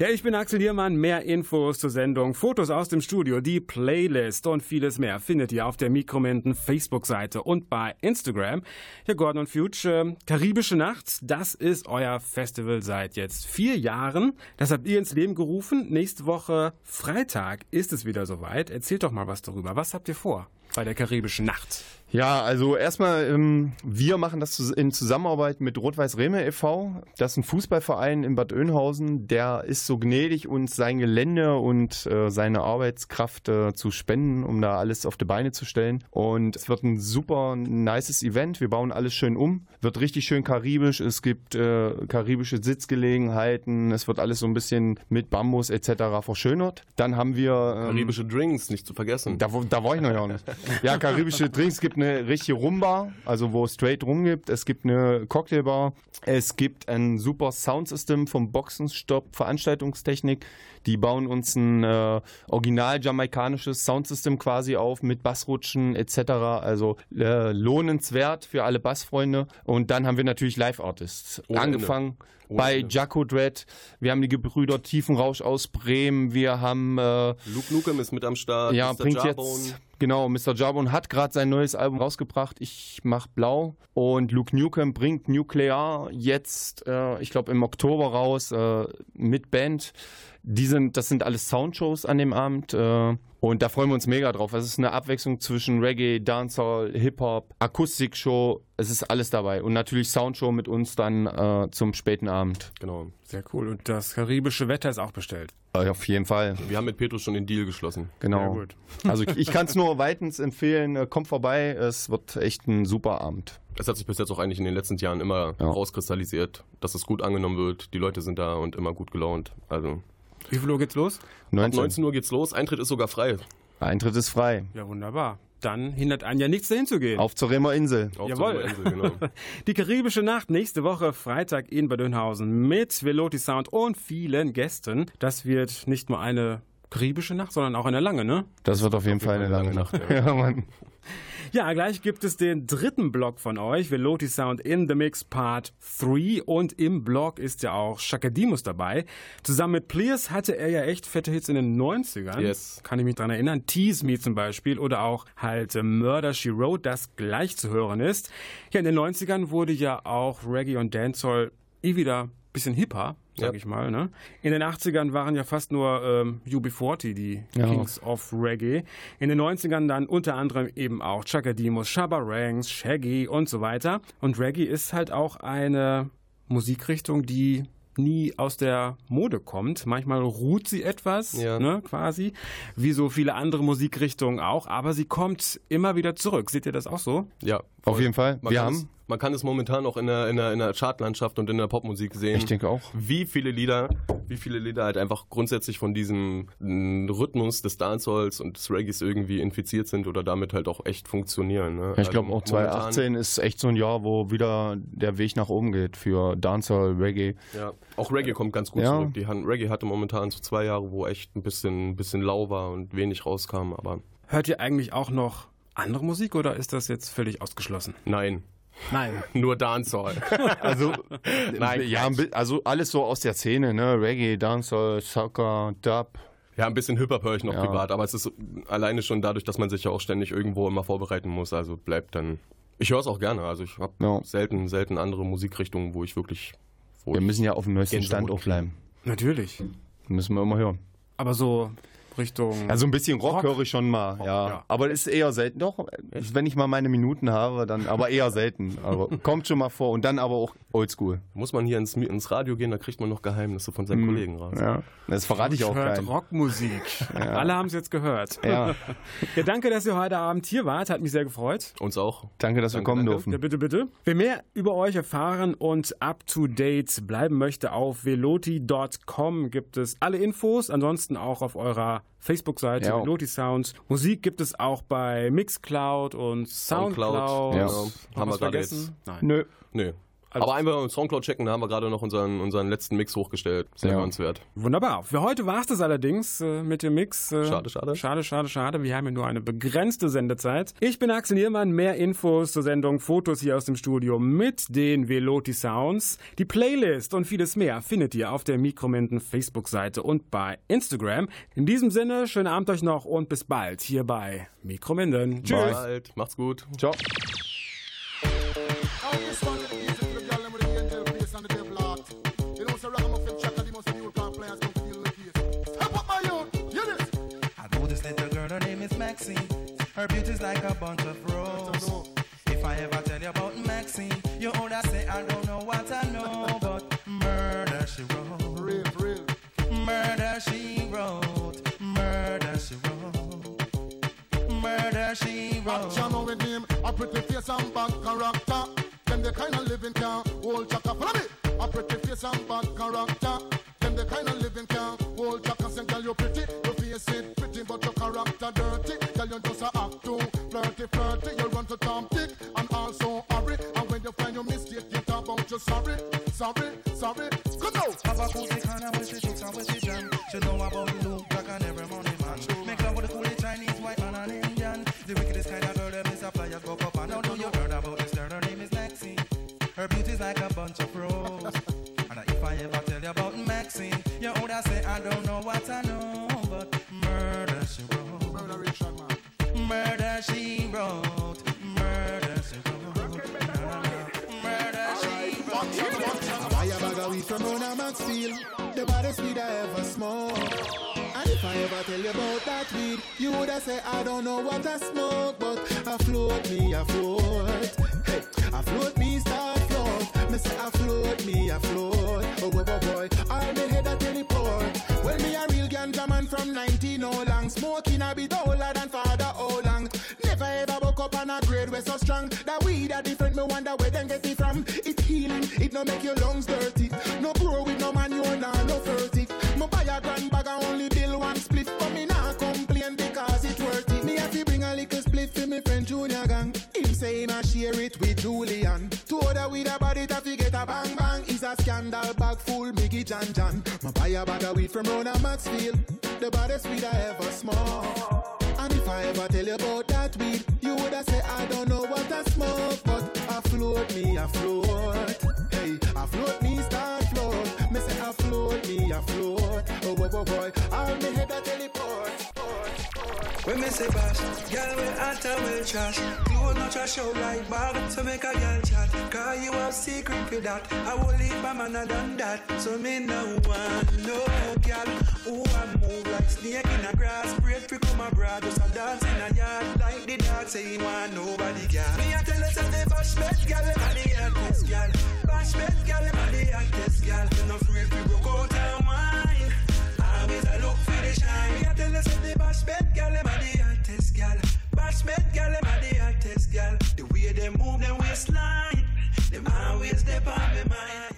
Ja, ich bin Axel Hiermann. Mehr Infos zur Sendung, Fotos aus dem Studio, die Playlist und vieles mehr findet ihr auf der Mikrominten Facebook-Seite und bei Instagram. Ja, Gordon und Fuge, äh, Karibische Nacht, das ist euer Festival seit jetzt vier Jahren. Das habt ihr ins Leben gerufen. Nächste Woche Freitag ist es wieder soweit. Erzählt doch mal was darüber. Was habt ihr vor bei der Karibischen Nacht? Ja, also erstmal, ähm, wir machen das in Zusammenarbeit mit Rot-Weiß Reme e.V. Das ist ein Fußballverein in Bad Oeynhausen. Der ist so gnädig, uns sein Gelände und äh, seine Arbeitskraft äh, zu spenden, um da alles auf die Beine zu stellen. Und es wird ein super nices Event. Wir bauen alles schön um. Wird richtig schön karibisch. Es gibt äh, karibische Sitzgelegenheiten. Es wird alles so ein bisschen mit Bambus etc. verschönert. Dann haben wir... Ähm, Karibische Drinks, nicht zu vergessen. da, da war ich noch ja nicht. Ja, karibische Drinks. Gibt eine richtige Rumbar, also wo es straight rum gibt. Es gibt eine Cocktailbar. Es gibt ein super Soundsystem vom Boxenstopp Veranstaltungstechnik. Die bauen uns ein äh, original jamaikanisches Soundsystem quasi auf mit Bassrutschen etc. Also äh, lohnenswert für alle Bassfreunde. Und dann haben wir natürlich Live-Artists. Angefangen Ohne bei. Jaco Dread. Wir haben die Gebrüder Tiefenrausch aus Bremen. Wir haben äh, Luke Nukem ist mit am Start. ja, Mr. bringt Jarbone. jetzt. Genau, Mr. Jarbon hat gerade sein neues Album rausgebracht. Ich mach blau. Und Luke Newcomb bringt Nuclear jetzt, äh, ich glaube, im Oktober raus äh, mit Band. Die sind, das sind alles Soundshows an dem Abend. Äh, und da freuen wir uns mega drauf. Es ist eine Abwechslung zwischen Reggae, Dancehall, Hip-Hop, Akustikshow. Es ist alles dabei. Und natürlich Soundshow mit uns dann äh, zum späten Abend. Genau. Sehr cool. Und das karibische Wetter ist auch bestellt. Äh, auf jeden Fall. Wir haben mit Petrus schon den Deal geschlossen. Genau. Sehr gut. Also ich, ich kann es nur weitens empfehlen. Äh, Kommt vorbei. Es wird echt ein super Abend. Es hat sich bis jetzt auch eigentlich in den letzten Jahren immer Ja. rauskristallisiert, dass es gut angenommen wird. Die Leute sind da und immer gut gelaunt. Also Wie viel Uhr geht's los? ab 19. 19 Uhr geht's los. Eintritt ist sogar frei. Eintritt ist frei. Ja, wunderbar. Dann hindert einen ja nichts, dahin zu gehen. Auf zur Bremer Insel. Auf Jawohl. zur Insel, genau. Die karibische Nacht nächste Woche Freitag in Bad Oeynhausen mit Veloty Sound und vielen Gästen. Das wird nicht nur eine karibische Nacht, sondern auch eine lange, ne? Das wird auf jeden Fall eine lange Nacht. Ja, Mann. Ja, gleich gibt es den dritten Block von euch, Veloty Sound in the Mix Part 3 und im Block ist ja auch Shakadimus dabei. Zusammen mit Pliers hatte er ja echt fette Hits in den 90ern. Yes. Kann ich mich dran erinnern. Tease Me zum Beispiel oder auch halt äh, Murder She Wrote, das gleich zu hören ist. Ja, in den 90ern wurde ja auch Reggae und Dancehall eh wieder ein bisschen hipper. Sag Ja. ich mal. Ne? In den 80ern waren ja fast nur ähm, UB40 die Ja. Kings of Reggae. In den 90ern dann unter anderem eben auch Chaka Demus, Shabba Ranks, Shaggy und so weiter. Und Reggae ist halt auch eine Musikrichtung, die nie aus der Mode kommt. Manchmal ruht sie etwas, Ja. ne, quasi, wie so viele andere Musikrichtungen auch, aber sie kommt immer wieder zurück. Seht ihr das auch so? Ja. Auf jeden Fall. Man Wir haben. Man kann es momentan auch in der, in, der, in der Chartlandschaft und in der Popmusik sehen. Ich denke auch. Wie viele Lieder, wie viele Lieder halt einfach grundsätzlich von diesem mm, Rhythmus des Dancehalls und des Reggaes irgendwie infiziert sind oder damit halt auch echt funktionieren. Ne? Ja, ich glaube Also auch 2018 ist echt so ein Jahr, wo wieder der Weg nach oben geht für Dancehall, Reggae. Ja, auch Reggae kommt ganz gut Ja. zurück. Die Han- Reggae hatte momentan so zwei Jahre, wo echt ein bisschen, ein bisschen lau war und wenig rauskam, aber Hört ihr eigentlich auch noch andere Musik oder ist das jetzt völlig ausgeschlossen? nein. Nein. Nur Dancehall. Also, Nein, ja, also alles so aus der Szene, ne? Reggae, Dancehall, Soccer, Dub. Ja, ein bisschen Hip-Hop höre ich noch Ja. privat, aber es ist alleine schon dadurch, dass man sich ja auch ständig irgendwo immer vorbereiten muss, also bleibt dann. Ich höre es auch gerne, also ich habe Ja. selten, selten andere Musikrichtungen, wo ich wirklich. Wo Wir ich müssen ja auf dem neuesten Stand auch bleiben. Natürlich. Müssen wir immer hören. Aber so Richtung. Also ein bisschen Rock, Rock. höre ich schon mal, ja. ja. Aber ist eher selten. Doch, wenn ich mal meine Minuten habe, dann aber eher selten. Aber kommt schon mal vor. Und dann aber auch oldschool. Muss man hier ins, ins Radio gehen, da kriegt man noch Geheimnisse von seinen Kollegen raus. Ja. Das verrate ich auch hört keinen. Rockmusik. Alle haben es jetzt gehört. Ja. ja, danke, dass ihr heute Abend hier wart. Hat mich sehr gefreut. Uns auch. Danke, dass wir Danke, kommen danke. durften. Ja, bitte, bitte. Wer mehr über euch erfahren und up to date bleiben möchte, auf veloti.com gibt es alle Infos. Ansonsten auch auf eurer Facebook-Seite Ja. Veloti Sounds. Musik gibt es auch bei Mixcloud und Soundcloud. Soundcloud, Ja. Noch Haben wir vergessen? jetzt. Nein. Nö. Nö. Also- aber einfach im Soundcloud checken, da haben wir gerade noch unseren, unseren letzten Mix hochgestellt. Sehr Ja. hörenswert. Wunderbar. Für heute war es das allerdings äh, mit dem Mix. Äh, Schade, schade. Schade, schade, schade. Wir haben ja nur eine begrenzte Sendezeit. Ich bin Axel Niermann. Mehr Infos zur Sendung, Fotos hier aus dem Studio mit den Veloti Sounds. Die Playlist und vieles mehr findet ihr auf der Mikrominden Facebook-Seite und bei Instagram. In diesem Sinne, schönen Abend euch noch und bis bald hier bei Mikrominden. Tschüss. Bald. Macht's gut. Ciao. Maxine. Her beauty's like a bunch of roses. If I ever tell you about Maxine, you older say I don't know what I know, but murder she wrote. Real, real. Murder she wrote. Murder she wrote. Murder she wrote. Action with him, a pretty face and bad character. Them the kind of living can hold chaka. Follow me. A pretty face and bad character. Kind of living can hold chaka. Say, girl, you pretty, your face it pretty, but your character dirty. Girl, you just a act too flirty, flirty. You run to Tom Dick and also hurry. And when you find your mistake, you talk about you sorry, sorry, sorry. Come out. Have a cool kind of with the chicks and with the jam. She know about from Rona the baddest weed I ever smoked. And if I ever tell you about that weed, you woulda say I don't know what I smoke, but I float me, I float. Hey, I float me, start float. Me say I float me, I float. Oh boy, boy, boy, I me head a teleport. Well, me a real ganja man from 19 oh long, smoking a bit older than father oh long. Never ever woke up on a grade where so strong. That weed a different, me wonder where them get it from. It healing, it no make your lungs dirty. Say him share it with Julian. Two other with a body to forget a bang bang. Is a scandal bag full, Mickey Jan Jan. Me buy a bag of weed from Rona Maxfield, the baddest weed I ever smoked. And if I ever tell you about that weed, you woulda say I don't know what I smoke, but I float me, I float. Hey, I float me, When me say bash, girl we hot and well trash. Clothes not trash out like bag, so make a girl chat. Cause you have secret for that. I will leave my man done that. So me no one, no girl. Who I move like snake in a grass. Great for come abroad, just a dance in a yard. Like the dog saying want nobody girl. Me a tell us that the bash best girl, and the hottest girl. Bash best girl, and the hottest girl. Me no afraid we broke out her mind. Always I look for the shine. Me a tell us that the bash best girl, and the hottest girl. Bash best girl, and the hottest girl. The way they move, them waistline. Them always dip on me mind.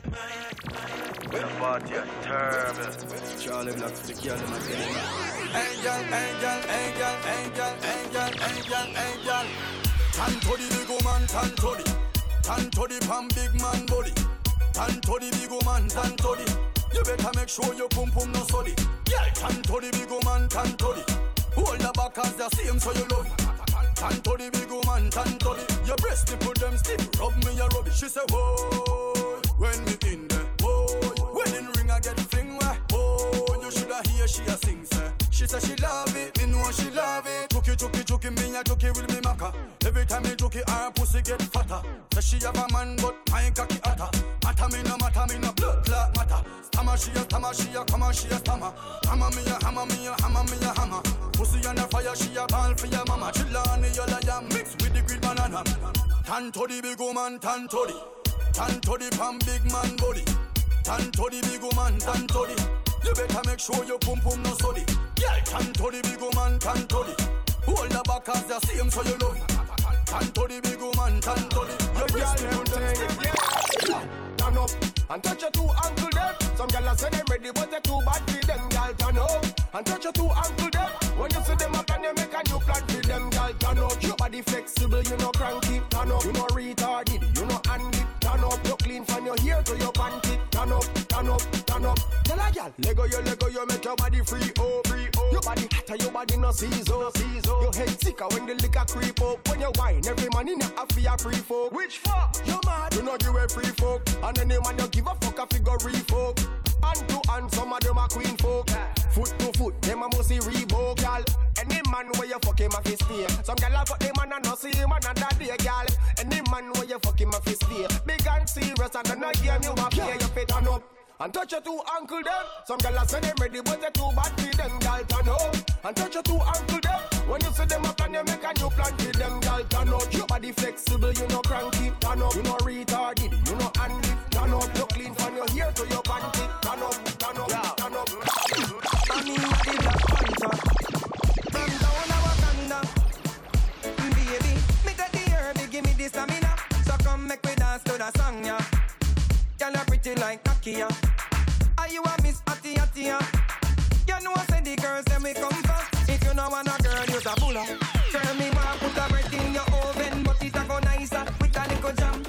When party at terrible. Charlie Black the girl in my game. Angel, angel, angel, angel, angel, angel, angel. Tan to the big woman, tan to the. Tan to the pan big man body. Tan to the big woman, tan to the. You better make sure your pum pum no solid. Yeah, tan to the big woman, tan to the. Hold the back as the same so you love. Tan to the big woman, tan to the. Your breast nipple them stiff, rub me a rub. She say, whoa, when me in there, whoa, wedding ring I get fling where, whoa, you shoulda hear she a sing say. She say she love it, me know she love it. Chucky, chucky, chucky, me a chucky with me maca. Every time me chucky, her pussy get fatter. Say she have a man, but my cocky hotter. Matter me no matter, me no blood clot matter. Stammer she a stammer, she a come on, she a stammer. Hammer me a hammer, me a hammer, me a hammer. Pussy on a fire, she a ball for your mama. Chill on the yellow jam, mix with the green banana. Tan to the big woman, tan to the. Tan to the pan big man body. Tan to the big woman, tan to the. You better make sure your pum pum no solid. Yeah, tan to the big woman, tan to the. Hold the back as the same so you love it. Tan to the big woman, tan to the. Your nipple them stiff. Turn up and touch your two ankle them. Some gyal say them ready, but they too bad for them. Gyal turn up and touch your two. When you see them up and you make a new plan for them. Gyal turn up, your body flexible, you know cranky. Turn up, you know retarded, you know handy. Turn up, you clean from your hair to your panty. Turn up, turn up, turn up. Tell a gyal, Lego you, Lego you, make your body free, free, oh. Your body hotter, your body no season. Your head sicker when the liquor creep up. When you wine, every man in a fear free folk. Which fuck? You mad? You know give a free folk. And any man you give a fuck a figure free folk. Hand to hand, some of them are queen folk. Foot to foot, them a must see Reebok, gal. Any man where you fuck him a fist stay. Some gal a fuck the man and not see him another day, gal. Any man where you fuck him a fist stay. Big and serious and then a game you a play, you fit turn up. And touch your two ankle them. Some gal a say them ready, but they too bad for them, gal. Turn up. And touch your two ankle them. When you see them up and you make a new plan for them, gal. Turn up. Your body flexible, you know cranky. Turn up. You know retarded, you know handy. Turn up. You clean from your hair to your panty. Turn up, turn up, turn up. I mean, the Black Panther. From down a Wakanda. Baby, me got the herb, give me the stamina. So come make we dance to the song, yeah. Girl, pretty like Nakia. Are you a Miss Atty, yeah? You know I say the girls them we come for. If you know want a girl, you's a bulla. Girl, me want put a bread in your oven, but it a go nicer with a little jam.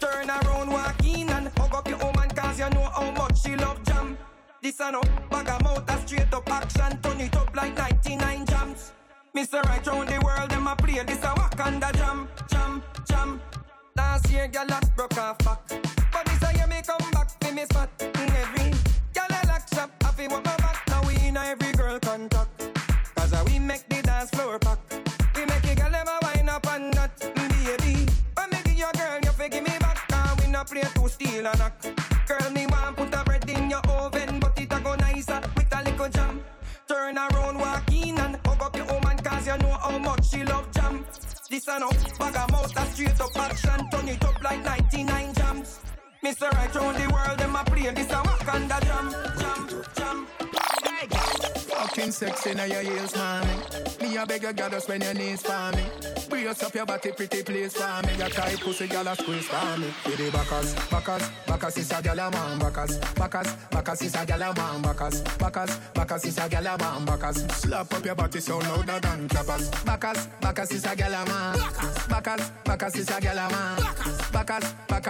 Turn around, walk in and hug up your woman, cause you know how much she love jam. This a no bag of mouth, a straight up action, turn it up like 99 jams. Mr. Right round the world, them a play this a Wakanda jam, jam, jam. Last year, girl, I broke off back. But come back for me spot. in Every girl I lock shop, I feel what my back. Now we in every girl contact. Cause uh, we make the dance floor pack. We make a girl a wind up and that, mm, baby. When me give your girl, you fi give me back. Cause we not play to steal and knock. Girl, me want put a bread in your oven, but it a go nicer with a little jam. Turn around, walk in and hug up your woman, cause you know how much she love jam. This a no bag of mouth, a straight up action, turn it up like 99 jams. Mr. Right round the world, them a play this a Wakanda jam, jam, jam. Fucking sexy now your heels, mommy. Me a beg you, girl, just when your knees for me. Brace up your body, pretty please for me. Your tight pussy, girl, a squeeze for me. Backers, backers, backers is a girl a man, backers, backers, backers is a girl a man, backers, backers, backers is a girl a man. Slap up your body so is a girl man, is a girl man,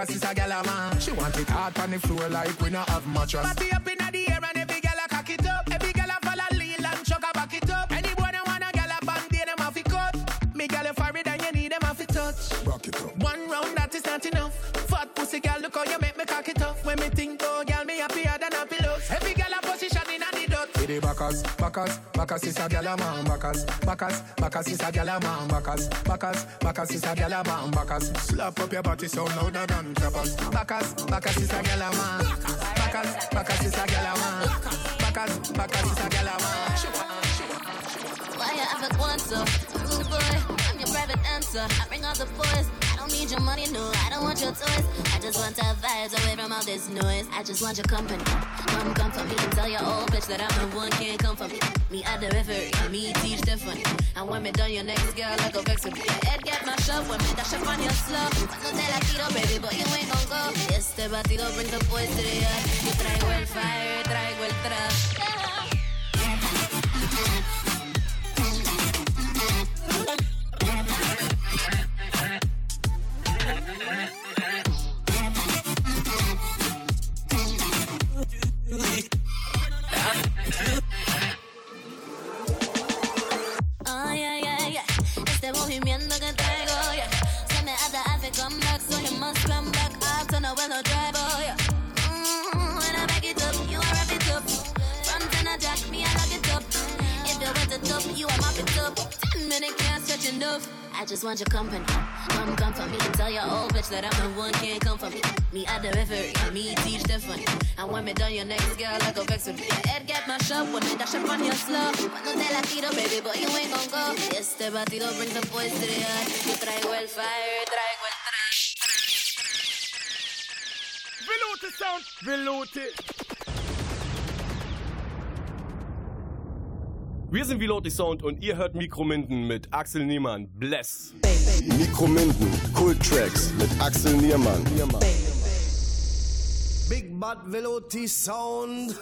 is a girl man. She want it hard on the floor like we not have mattress. Body up inna the Me gal a forehead and you need them have to touch. Rock it up. One round that is not enough. Fat pussy gal, look how you make me cock it up. When me think oh gal, me happier than happy love. Every gal a position inna the dot. With the say Bacchus, Bacchus, Bacchus is a gyal a man, Bacchus, Bacchus, Bacchus is a gyal a man, Bacchus, Bacchus, Bacchus is a gyal a man, Bacchus. Slap up your body so louder than clappers. Bacchus, Bacchus is a gyal a man, Bacchus, Bacchus is a gyal a man, Bacchus, Bacchus is a gyal a man. Why you have it once, so Ooh, boy, I'm your private answer. I bring all the boys. I don't need your money, no, I don't want your toys. I just want to vibes away from all this noise. I just want your company. Come, come for me. Tell your old bitch that I'm the one, can't come for me. Me at the referee, me teach different. And when me done your next girl, I go vex with me. Head get my shove when me dash up on your slow. No te la tiro, baby, but you ain't gon' go. Este batido bring the boys to the yard. Yo traigo el fire, traigo el trap. A well drive, oh, yeah. Mm, when I back it up, you are wrap it up. Front and a jack, me I lock it up. If you wet it up, you are mop it up. Ten minute can't stretch enough. I just want your company. Come, come for me. Tell your old bitch that I'm the one, can't come for me. Me at the referee, me teach different. And when me done your next girl, I go vex with me. Head get my when me dash up on your slow. Cuando te la tiro, baby, but you ain't gon' go. Este batido bring the boys to the yard. Traigo el fire, traigo Velote Sound, Velote. Wir sind Viloti Sound und ihr hört Mikrominden mit Axel Niemann. Bless. Mikrominden, Kulttracks mit Axel Niermann. Big Bad Veloti Sound.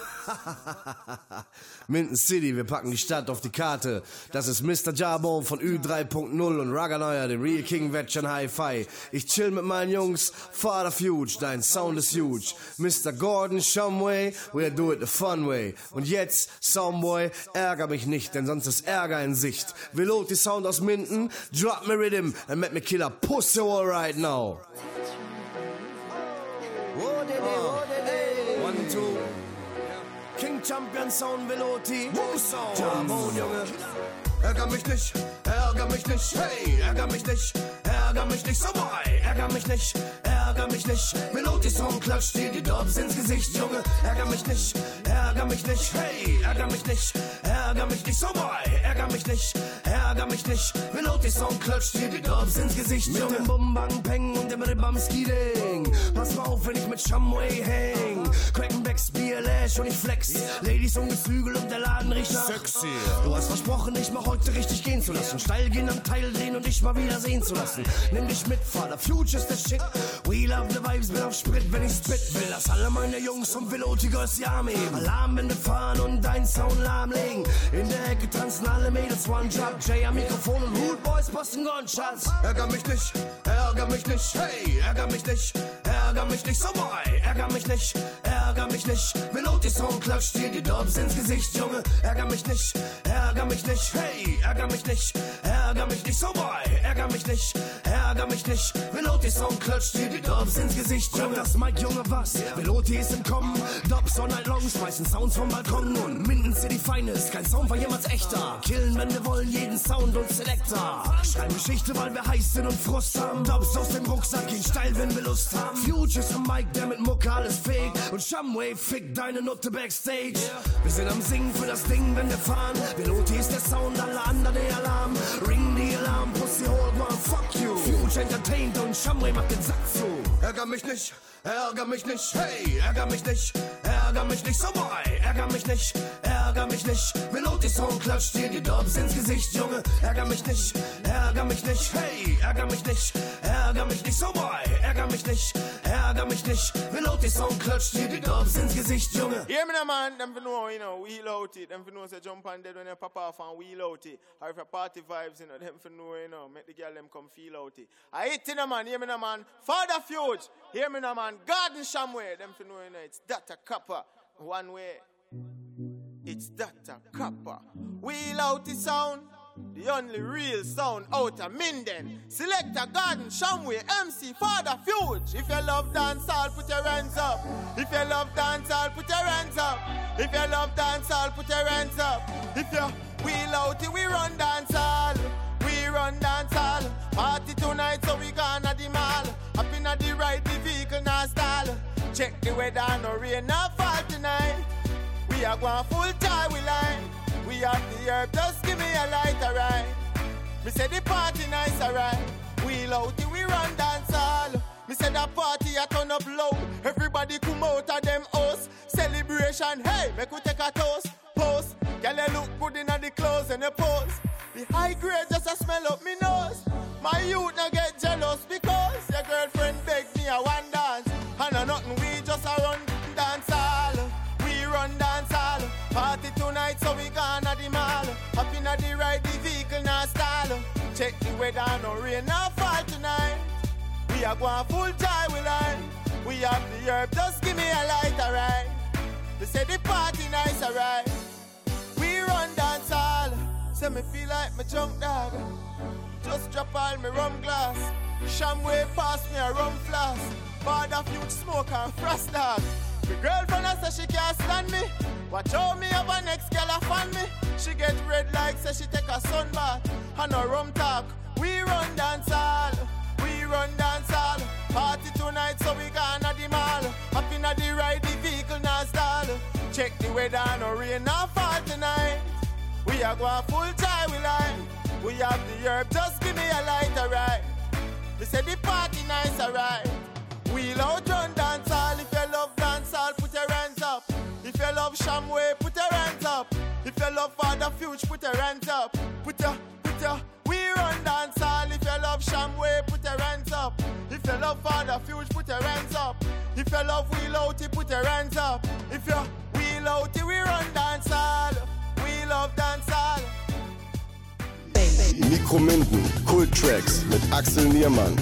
Minden City, wir packen die Stadt auf die Karte. Das ist Mr. Jabo von Ü3.0 und Raganoya, dem Real King Veteran Hi-Fi. Ich chill mit meinen Jungs, Father Fuge, dein Sound ist huge. Mr. Gordon Shumway, we'll do it the fun way. Und jetzt, Soundboy, ärger mich nicht, denn sonst ist Ärger in Sicht. Veloti Sound aus Minden, drop me rhythm and make me kill a pussy all right now. One, two. King Champion Sound Veloti. Woo Sound. Jabon, Junge. Ärger mich nicht, ärger mich nicht, hey, ärger mich nicht, ärger mich nicht, so boy, ärger mich nicht, ärger mich nicht, Melodie Song klatscht dir die Dobbs ins Gesicht, Junge, ärger mich nicht, ärger mich nicht, hey, ärger mich nicht, ärger mich nicht, so boy, ärger mich nicht, ärger mich nicht, Melodie Song klatscht dir die Dobbs ins Gesicht, Junge. Mit dem Bumbang Peng und dem Ribbam Skidding, pass mal auf, wenn ich mit Shumway häng, Crackenbacks, Lash und ich flex, Ladies und Geflügel und der Laden riecht nach Sexy. Du hast versprochen, dich mal heute richtig gehen zu lassen. Steil gehen am Teil drehen und dich mal wieder sehen zu lassen. Nimm dich mit, Vater, Future's the shit. We love the vibes, bin auf Sprit, wenn ich spit. Will, dass alle meine Jungs vom Velotigers die Arme heben. Alarmwände fahren und dein Sound lahmlegen. In der Ecke tanzen alle Mädels One Drop. Jay am Mikrofon und Hood Boys posten Gunshots. Ärger mich nicht, ärger mich nicht, hey, ärger mich nicht, ärger mich nicht, so boy, ärger mich nicht, ärger mich nicht. Melodie Song klatscht dir die Dobbs ins Gesicht, Junge. Ärger mich nicht, ärger mich nicht, hey, ärger mich nicht, ärger mich nicht, so boy, ärger mich nicht, ärger mich nicht. Melodie Song klatscht dir die Dobbs ins Gesicht, Junge. Das Mike, Junge, was? Melodie ist im Kommen, Dobbs all night long, schmeißen Sounds vom Balkon und Minden City Finest. Kein Sound war jemals echter. Killen, wenn wir wollen, jeden Sound und Selector. Schreiben Geschichte, weil wir heiß sind und Frust haben. Dobbs aus dem Rucksack, gehen steil, wenn wir Lust haben. Futures am Mike, der mit Mucke alles fegt. Und Shumway fickt deine Nutte backstage. Wir sind am Singen für das Ding, wenn wir fahren. Melodie ist der Sound, alle anderen der Alarm. Ring die Alarm, Pussy hold one, fuck you. Future entertained und Shumway macht den Sack zu. Ärger mich nicht, ärger mich nicht, hey, ärger mich nicht, ärger mich nicht, so boy, ärger mich nicht, ärger mich nicht. Melodie Song klatscht dir die Dobbs ins Gesicht, Junge. Ärger mich nicht, ärger mich nicht, hey, ärger mich nicht, ärger mich nicht, so boy, ärger mich nicht, ärger mich nicht. Melodie Song klatscht dir die Dobbs ins Gesicht, Junge. Hear me now, man. Them for know, you know, wheel out it. Them for know, say jump on dead when you pop off and wheel it. Or if a party vibes, you know, them for know, you know, make the girl them come feel out it. I hit in a man, hear me now, man. Father Fuge, hear me now, man. Garden Shamway, them for know, you it's that a copper. One way. It's a copper. Wheel out the sound. the only real sound out of Minden. Select a Garden, Shamway, MC, Father Fuge. If you love dancehall, put your hands up. If you love dancehall, put your hands up. If you love dancehall, put your hands up. If you wheel out, it, we run dancehall. We run dancehall. Party tonight, so we gonna the mall. Up in the right, the vehicle now stall. Check the weather, no rain, no fall tonight. We are going full time, we line. We have the herb, just give me a light, alright. Me say the party nice, alright. We out, we run dancehall. Me say the party a turn up low. Everybody come out of them house. Celebration, hey, make we take a toast. Post, girl you look good in the clothes and the pose. The high grade just a smell up me nose. My youth now get Check the weather, no rain, no fall tonight. We are going full time, we line. We have the herb, just give me a light, alright. They say the party nice, alright. We run dance all. Say me feel like my junk dog. Just drop all my rum glass. Shamway pass me a rum flask. Bad of huge smoke and frost dog. The girlfriend I say she can't stand me. Watch how me have a next girl fan me. She get red like say she take a sun bath. And a rum talk. We run dance all. We run dance all. Party tonight so we gonna the mall. Up in the ride the vehicle now stall. Check the weather no rain no fall tonight. We are going full time we line. We have the herb just give me a light alright. We say the party nice alright. Wheel out If you love Shamway, put your hands up. If you love Father Fuge, put your hands up. Put your, put your, we run dance all. If you love Shamway, put your hands up. If you love Father Fuge, put your hands up. If you love Wheel Out, put your hands up. If you Wheel Out, we run dance all. We love dance all. Mikro Minden, Kult Tracks mit Axel Niermann.